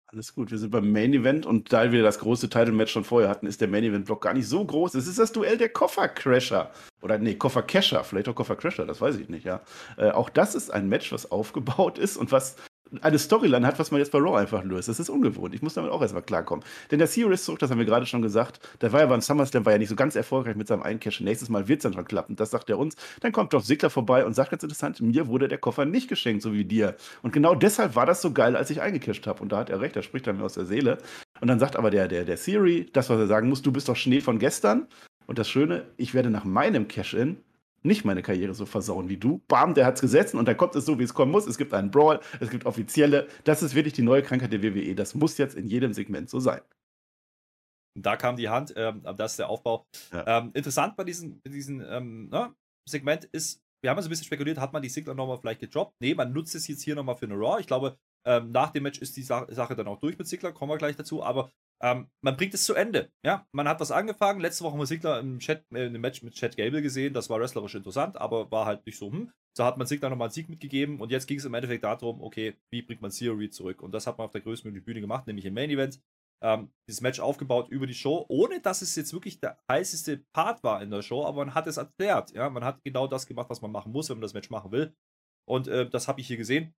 Alles gut, wir sind beim Main Event und da wir das große Title-Match schon vorher hatten, ist der Main Event-Block gar nicht so groß. Es ist das Duell der Koffercrasher. Oder nee, Koffercasher, vielleicht auch Koffercrasher, das weiß ich nicht, ja. Äh, auch das ist ein Match, was aufgebaut (laughs) ist und was eine Storyline hat, was man jetzt bei Raw einfach löst. Das ist ungewohnt. Ich muss damit auch erstmal klarkommen. Denn der ist zurück, das haben wir gerade schon gesagt. Der war ja beim SummerSlam, war ja nicht so ganz erfolgreich mit seinem Eincash. Nächstes Mal wird es dann schon klappen. Das sagt er uns. Dann kommt Dolph Ziggler vorbei und sagt ganz interessant, mir wurde der Koffer nicht geschenkt, so wie dir. Und genau deshalb war das so geil, als ich eingecasht habe. Und da hat er recht, da spricht er mir aus der Seele. Und dann sagt aber der, der, der Theory, das, was er sagen muss, du bist doch Schnee von gestern. Und das Schöne, ich werde nach meinem Cash-In nicht meine Karriere so versauen wie du. Bam, der hat's gesetzt und dann kommt es so, wie es kommen muss. Es gibt einen Brawl, es gibt offizielle. Das ist wirklich die neue Krankheit der WWE. Das muss jetzt in jedem Segment so sein. Da kam die Hand, ähm, das ist der Aufbau. Ja. Ähm, interessant bei diesem, diesem ähm, ne, Segment ist, wir haben also ein bisschen spekuliert, hat man die Sigler nochmal vielleicht gedroppt? Nee, man nutzt es jetzt hier nochmal für eine Raw. Ich glaube, ähm, nach dem Match ist die Sa Sache dann auch durch mit Sigler, kommen wir gleich dazu. Aber ähm, man bringt es zu Ende. Ja, man hat was angefangen. Letzte Woche haben wir Sigler im, Chat, äh, im Match mit Chad Gable gesehen. Das war wrestlerisch interessant, aber war halt nicht so, hm. Da hat man Sigler nochmal einen Sieg mitgegeben und jetzt ging es im Endeffekt darum, okay, wie bringt man Theory zurück? Und das hat man auf der größtmöglichen Bühne gemacht, nämlich im Main Event. Ähm, dieses Match aufgebaut über die Show, ohne dass es jetzt wirklich der heißeste Part war in der Show, aber man hat es erklärt. Ja, man hat genau das gemacht, was man machen muss, wenn man das Match machen will. Und äh, das habe ich hier gesehen.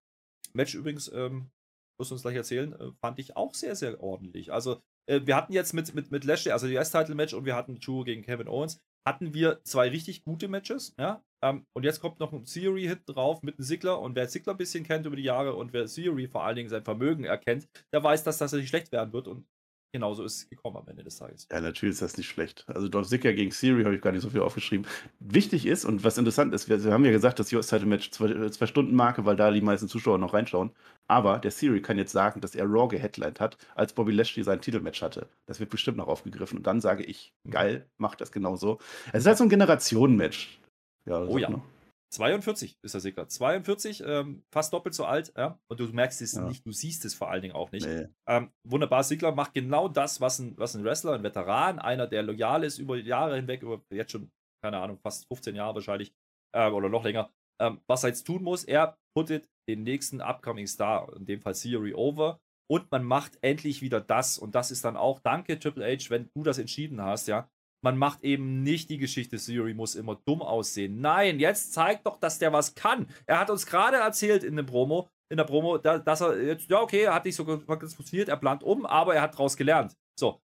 Match übrigens, ähm, muss uns gleich erzählen, äh, fand ich auch sehr, sehr ordentlich. Also äh, wir hatten jetzt mit, mit, mit Lashley, also die US-Title-Match und wir hatten Drew gegen Kevin Owens, hatten wir zwei richtig gute Matches, ja. Ähm, und jetzt kommt noch ein Theory-Hit drauf mit einem Sigler und wer Sigler ein bisschen kennt über die Jahre und wer Theory vor allen Dingen sein Vermögen erkennt, der weiß, dass das nicht schlecht werden wird und genauso ist es gekommen am Ende des Tages. Ja, natürlich ist das nicht schlecht. Also Dolph Ziggler gegen Theory habe ich gar nicht so viel aufgeschrieben. Wichtig ist und was interessant ist, wir, wir haben ja gesagt, das US-Title-Match zwei, zwei Stunden Marke, weil da die meisten Zuschauer noch reinschauen. Aber der Theory kann jetzt sagen, dass er Raw geheadlined hat, als Bobby Lashley sein Titelmatch hatte. Das wird bestimmt noch aufgegriffen. Und dann sage ich, mhm. geil, macht das genauso. Es ist halt so ein Generationen-Match. Ja, oh ja. Noch. 42 ist der Sigler. 42, ähm, fast doppelt so alt, ja. Und du merkst es ja. nicht, du siehst es vor allen Dingen auch nicht. Nee. Ähm, wunderbar, Sigler macht genau das, was ein, was ein Wrestler, ein Veteran, einer, der loyal ist über Jahre hinweg, über jetzt schon, keine Ahnung, fast 15 Jahre wahrscheinlich, äh, oder noch länger, ähm, was er jetzt tun muss. Er puttet den nächsten Upcoming Star, in dem Fall Theory, over. Und man macht endlich wieder das. Und das ist dann auch, danke Triple H, wenn du das entschieden hast, ja. Man macht eben nicht die Geschichte, Theory muss immer dumm aussehen. Nein, jetzt zeigt doch, dass der was kann. Er hat uns gerade erzählt in dem Promo, in der Promo, dass er jetzt, ja, okay, er hat nicht so funktioniert, er plant um, aber er hat daraus gelernt. So,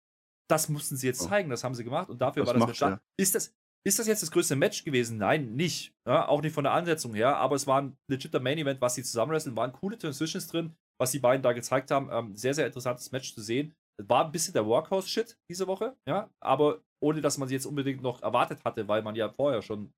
das mussten sie jetzt zeigen, das haben sie gemacht und dafür das war das macht, ja. Ist das, Ist das jetzt das größte Match gewesen? Nein, nicht. Ja, auch nicht von der Ansetzung her, aber es war ein legitter Main Event, was sie zusammenwresteln, waren coole Transitions drin, was die beiden da gezeigt haben. Ähm, sehr, sehr interessantes Match zu sehen. War ein bisschen der Workhouse-Shit diese Woche, ja, aber ohne dass man sie jetzt unbedingt noch erwartet hatte, weil man ja vorher schon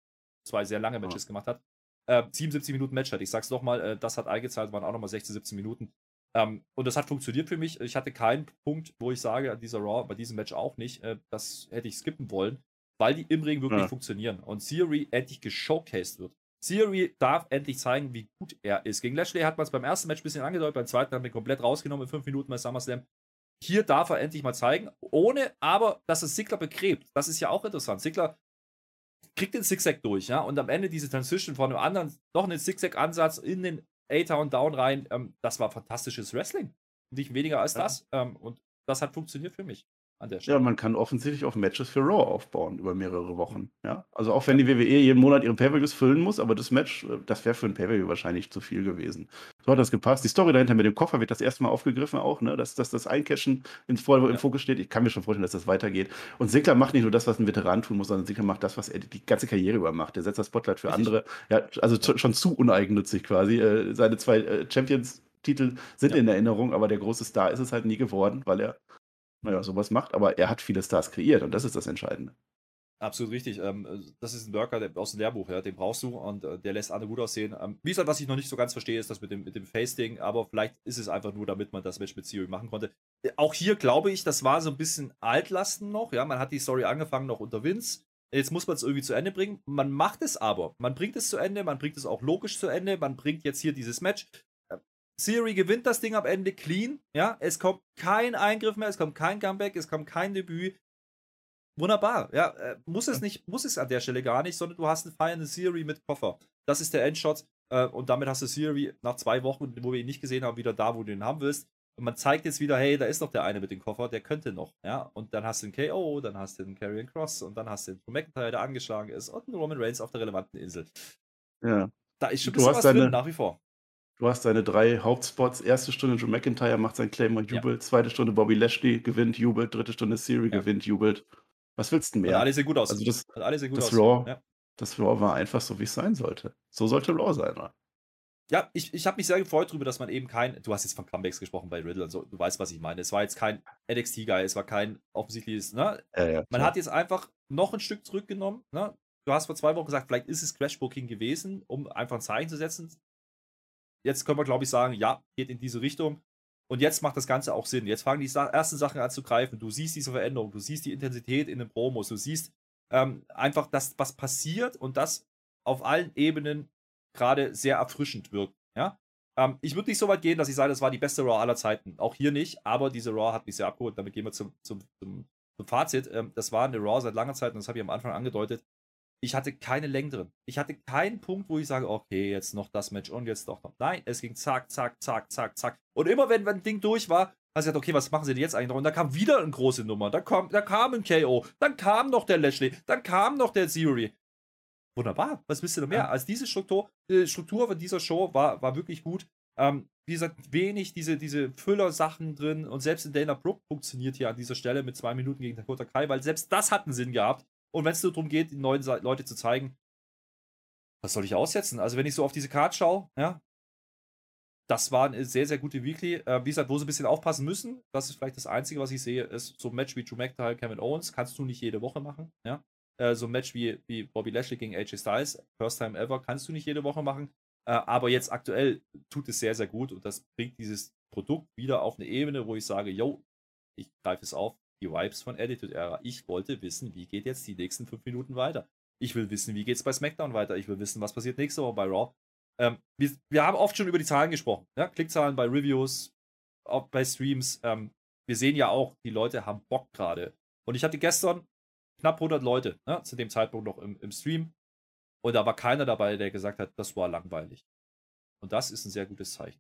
zwei sehr lange Matches ja. gemacht hat. Äh, 77 Minuten Match hat. Ich sag's nochmal, äh, das hat eingezahlt, waren auch nochmal 16, 17 Minuten. Ähm, und das hat funktioniert für mich. Ich hatte keinen Punkt, wo ich sage, an dieser Raw, bei diesem Match auch nicht, äh, das hätte ich skippen wollen, weil die im Ring wirklich ja. funktionieren und Theory endlich geshowcased wird. Theory darf endlich zeigen, wie gut er ist. Gegen Lashley hat man es beim ersten Match ein bisschen angedeutet, beim zweiten haben wir komplett rausgenommen in fünf Minuten bei SummerSlam. Hier darf er endlich mal zeigen, ohne aber, dass es Sigler begräbt. Das ist ja auch interessant. Sigler kriegt den Zigzag durch, ja, und am Ende diese Transition von einem anderen, noch einen Zigzag-Ansatz in den A-Town Down rein, ähm, das war fantastisches Wrestling. Nicht weniger als das. Ähm, und das hat funktioniert für mich. Ja, man kann offensichtlich auf Matches für Raw aufbauen über mehrere Wochen. Ja? Also auch wenn die WWE jeden Monat ihre Pay-Per-Views füllen muss, aber das Match, äh, das wäre für ein Pay-Per-View wahrscheinlich zu viel gewesen. So hat das gepasst. Die Story dahinter mit dem Koffer wird das erste Mal aufgegriffen auch, ne? dass, dass das Eincashen im, Vor im Fokus steht. Ich kann mir schon vorstellen, dass das weitergeht. Und Sigler macht nicht nur das, was ein Veteran tun muss, sondern Sigler macht das, was er die ganze Karriere über macht. Der setzt das Spotlight für andere. Ja, also schon zu uneigennützig quasi. Äh, seine zwei äh, Champions Titel sind ja. in Erinnerung, aber der große Star ist es halt nie geworden, weil er naja, sowas macht, aber er hat viele Stars kreiert und das ist das Entscheidende. Absolut richtig. Ähm, das ist ein Worker aus dem Lehrbuch, den brauchst du und äh, der lässt andere gut aussehen. Ähm, wie gesagt, was ich noch nicht so ganz verstehe, ist das mit dem, mit dem Face-Ding, aber vielleicht ist es einfach nur, damit man das Match mit Theory machen konnte. Äh, auch hier glaube ich, das war so ein bisschen Altlasten noch, ja, man hat die Story angefangen noch unter Vince. Jetzt muss man es irgendwie zu Ende bringen. Man macht es aber. Man bringt es zu Ende, man bringt es auch logisch zu Ende, man bringt jetzt hier dieses Match. Siri gewinnt das Ding am Ende clean. Ja, es kommt kein Eingriff mehr, es kommt kein Comeback, es kommt kein Debüt. Wunderbar. Ja, äh, muss es nicht, muss es an der Stelle gar nicht, sondern du hast eine feiernde Siri mit Koffer. Das ist der Endshot. Äh, und damit hast du Siri nach zwei Wochen, wo wir ihn nicht gesehen haben, wieder da, wo du ihn haben willst. Und man zeigt jetzt wieder, hey, da ist doch der eine mit dem Koffer, der könnte noch, ja. Und dann hast du den KO, dann hast du den Karrion Cross und dann hast du den Drew McIntyre, der angeschlagen ist und einen Roman Reigns auf der relevanten Insel. Ja. Da ist schon ein bisschen was drin, nach wie vor. Du hast deine drei Hauptspots. Erste Stunde Joe McIntyre macht sein Claim und jubelt. Ja. Zweite Stunde Bobby Lashley gewinnt, jubelt. Dritte Stunde Siri ja. gewinnt, jubelt. Was willst du mehr? Hat alles sehr gut aus. Also das, Hat alles sehr gut das aus. Raw, ja. das Raw war einfach so, wie es sein sollte. So sollte Raw sein. Oder? Ja, ich, ich habe mich sehr gefreut darüber, dass man eben kein. Du hast jetzt von Comebacks gesprochen bei Riddle und so. Du weißt, was ich meine. Es war jetzt kein NXT-Guy, es war kein offensichtliches. Ne? man hat jetzt einfach noch ein Stück zurückgenommen. Ne? Du hast vor zwei Wochen gesagt, vielleicht ist es Crashbooking gewesen, um einfach ein Zeichen zu setzen jetzt können wir, glaube ich, sagen, ja, geht in diese Richtung. Und jetzt macht das Ganze auch Sinn. Jetzt fangen die ersten Sachen an zu greifen. Du siehst diese Veränderung, du siehst die Intensität in den Promos, du siehst ähm, einfach, dass was passiert und das auf allen Ebenen gerade sehr erfrischend wirkt. Ja? Ähm, ich würde nicht so weit gehen, dass ich sage, das war die beste Raw aller Zeiten. Auch hier nicht, aber diese Raw hat mich sehr abgeholt. Damit gehen wir zum, zum, zum, zum Fazit. Ähm, das war eine Raw seit langer Zeit und das habe ich am Anfang angedeutet ich hatte keine Längen drin. Ich hatte keinen Punkt, wo ich sage, okay, jetzt noch das Match und jetzt doch noch. Nein, es ging zack, zack, zack, zack, zack. Und immer wenn ein Ding durch war, hast du gesagt, okay, was machen sie denn jetzt eigentlich noch? Und da kam wieder eine große Nummer. Da kam, da kam ein KO. Dann kam noch der Lashley. Dann kam noch der Theory. Wunderbar. Was willst du noch mehr? Ja. Also diese Struktur, die Struktur von dieser Show war, war wirklich gut. Ähm, wie gesagt, wenig diese, diese Füller-Sachen drin. Und selbst in Dana Brooke funktioniert hier an dieser Stelle mit zwei Minuten gegen Dakota Kai, weil selbst das hat einen Sinn gehabt. Und wenn es nur darum geht, neuen Leute zu zeigen, was soll ich aussetzen? Also, wenn ich so auf diese Karte schaue, ja, das war eine sehr, sehr gute Weekly. Äh, wie gesagt, wo sie ein bisschen aufpassen müssen, das ist vielleicht das Einzige, was ich sehe, ist so ein Match wie Drew McIntyre, Kevin Owens, kannst du nicht jede Woche machen. Ja? Äh, so ein Match wie, wie Bobby Lashley gegen AJ Styles, First Time Ever, kannst du nicht jede Woche machen. Äh, aber jetzt aktuell tut es sehr, sehr gut und das bringt dieses Produkt wieder auf eine Ebene, wo ich sage, yo, ich greife es auf, die Vibes von Attitude Era. Ich wollte wissen, wie geht jetzt die nächsten fünf Minuten weiter. Ich will wissen, wie geht es bei SmackDown weiter. Ich will wissen, was passiert nächste Woche bei Raw. Ähm, wir, wir, haben oft schon über die Zahlen gesprochen. Ja? Klickzahlen bei Reviews, auch bei Streams. Ähm, wir sehen ja auch, die Leute haben Bock gerade. Und ich hatte gestern knapp 100 Leute ne, zu dem Zeitpunkt noch im, im Stream. Und da war keiner dabei, der gesagt hat, das war langweilig. Und das ist ein sehr gutes Zeichen.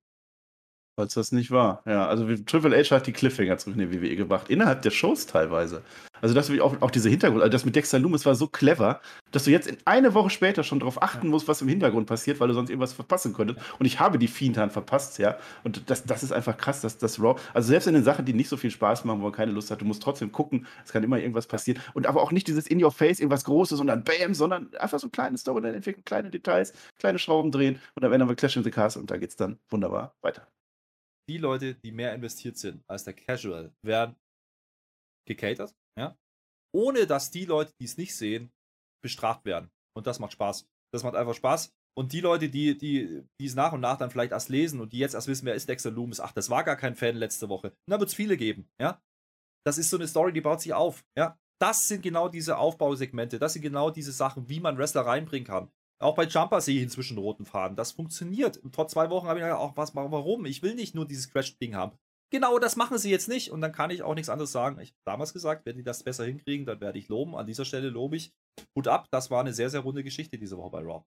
Falls das nicht war. Ja, also Triple H hat die Cliffhanger zurück in die WWE gebracht. Innerhalb der Shows teilweise. Also, dass du auch, auch diese Hintergrund, also das mit Dexter Loomis war so clever, dass du jetzt in eine Woche später schon darauf achten musst, was im Hintergrund passiert, weil du sonst irgendwas verpassen könntest. Und ich habe die Fiendhand verpasst, ja. Und das, das ist einfach krass, dass das Raw, also selbst in den Sachen, die nicht so viel Spaß machen, wo man keine Lust hat, du musst trotzdem gucken, es kann immer irgendwas passieren. Und aber auch nicht dieses In Your Face, irgendwas Großes und dann Bam, sondern einfach so ein kleines Story, dann entwickeln, kleine Details, kleine Schrauben drehen und am Ende haben wir Clash in the Castle und da geht's dann wunderbar weiter die Leute, die mehr investiert sind als der Casual, werden gecatert, ja, ohne dass die Leute, die es nicht sehen, bestraft werden. Und das macht Spaß. Das macht einfach Spaß. Und die Leute, die, die, die es nach und nach dann vielleicht erst lesen und die jetzt erst wissen, wer ist Dexter Loomis, ach, das war gar kein Fan letzte Woche. Und da wird es viele geben, ja. Das ist so eine Story, die baut sich auf, ja. Das sind genau diese Aufbausegmente, das sind genau diese Sachen, wie man Wrestler reinbringen kann. Auch bei Jumper sehe ich inzwischen roten Faden. Das funktioniert. Und vor zwei Wochen habe ich gedacht, auch was, warum? Ich will nicht nur dieses Crash-Ding haben. Genau das machen sie jetzt nicht und dann kann ich auch nichts anderes sagen. Ich habe damals gesagt, wenn die das besser hinkriegen, dann werde ich loben. An dieser Stelle lobe ich. Hut ab, das war eine sehr, sehr runde Geschichte diese Woche bei Raw.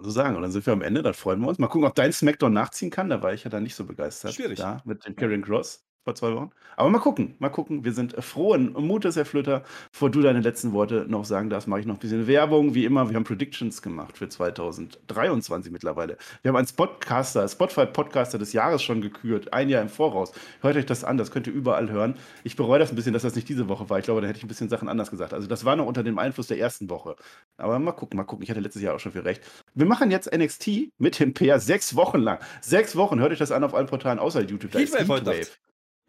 So sagen. Und dann sind wir am Ende, dann freuen wir uns. Mal gucken, ob dein Smackdown nachziehen kann. Da war ich ja dann nicht so begeistert. Schwierig. Da mit dem Karen Cross vor zwei Wochen. Aber mal gucken, mal gucken. Wir sind frohen Mutes, Herr Flöter. Bevor du deine letzten Worte noch sagen darfst, mache ich noch ein bisschen Werbung. Wie immer, wir haben Predictions gemacht für 2023 mittlerweile. Wir haben einen Spotcaster, Spotify Podcaster des Jahres schon gekürt, ein Jahr im Voraus. Hört euch das an, das könnt ihr überall hören. Ich bereue das ein bisschen, dass das nicht diese Woche war. Ich glaube, da hätte ich ein bisschen Sachen anders gesagt. Also das war noch unter dem Einfluss der ersten Woche. Aber mal gucken, mal gucken. Ich hatte letztes Jahr auch schon viel recht. Wir machen jetzt NXT mit dem Peer sechs Wochen lang. Sechs Wochen. Hört euch das an auf allen Portalen außer YouTube. Da Heatwave, Heatwave.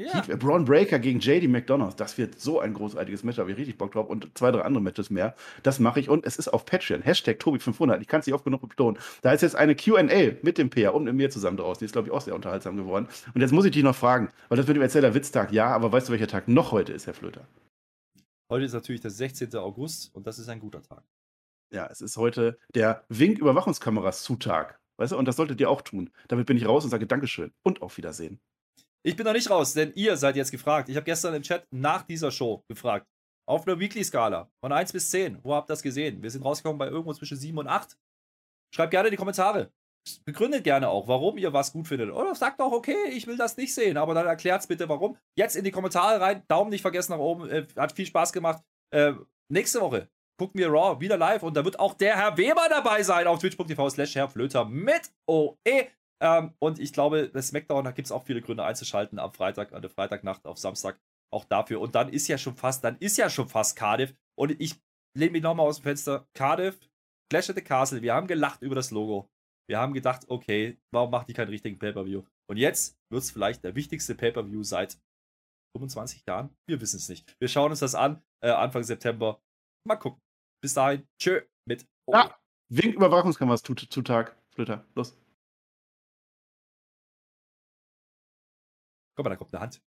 Ja. Heat, Braun Breaker gegen JD McDonald. Das wird so ein großartiges Match, da habe ich richtig Bock drauf. Und zwei, drei andere Matches mehr. Das mache ich. Und es ist auf Patreon. Hashtag Tobi500. Ich kann es nicht oft genug betonen. Da ist jetzt eine QA mit dem Peer und mit mir zusammen draus. Die ist, glaube ich, auch sehr unterhaltsam geworden. Und jetzt muss ich dich noch fragen, weil das wird dem Erzähler Witztag. Ja, aber weißt du, welcher Tag noch heute ist, Herr Flöter? Heute ist natürlich der 16. August und das ist ein guter Tag. Ja, es ist heute der Wink-Überwachungskameras-Zutag. Weißt du, und das solltet ihr auch tun. Damit bin ich raus und sage Dankeschön und auf Wiedersehen. Ich bin noch nicht raus, denn ihr seid jetzt gefragt. Ich habe gestern im Chat nach dieser Show gefragt. Auf einer Weekly-Skala von 1 bis 10. Wo habt ihr das gesehen? Wir sind rausgekommen bei irgendwo zwischen 7 und 8. Schreibt gerne in die Kommentare. Begründet gerne auch, warum ihr was gut findet. Oder sagt auch, okay, ich will das nicht sehen, aber dann erklärt es bitte, warum. Jetzt in die Kommentare rein. Daumen nicht vergessen nach oben. Äh, hat viel Spaß gemacht. Äh, nächste Woche gucken wir Raw wieder live und da wird auch der Herr Weber dabei sein auf twitch.tv slash Herr Flöter mit OE. Ähm, und ich glaube, bei SmackDown, da gibt es auch viele Gründe einzuschalten am Freitag, an der Freitagnacht auf Samstag. Auch dafür. Und dann ist ja schon fast, dann ist ja schon fast Cardiff. Und ich lehne mich nochmal aus dem Fenster. Cardiff, Clash at the Castle. Wir haben gelacht über das Logo. Wir haben gedacht, okay, warum macht die keinen richtigen Pay-Per-View? Und jetzt wird es vielleicht der wichtigste Pay-Per-View seit 25 Jahren. Wir wissen es nicht. Wir schauen uns das an, äh, Anfang September. Mal gucken. Bis dahin, tschö mit. O. Ja, Wink Überwachungskameras zu Tag. Flitter, los. Guck mal, da kommt eine Hand.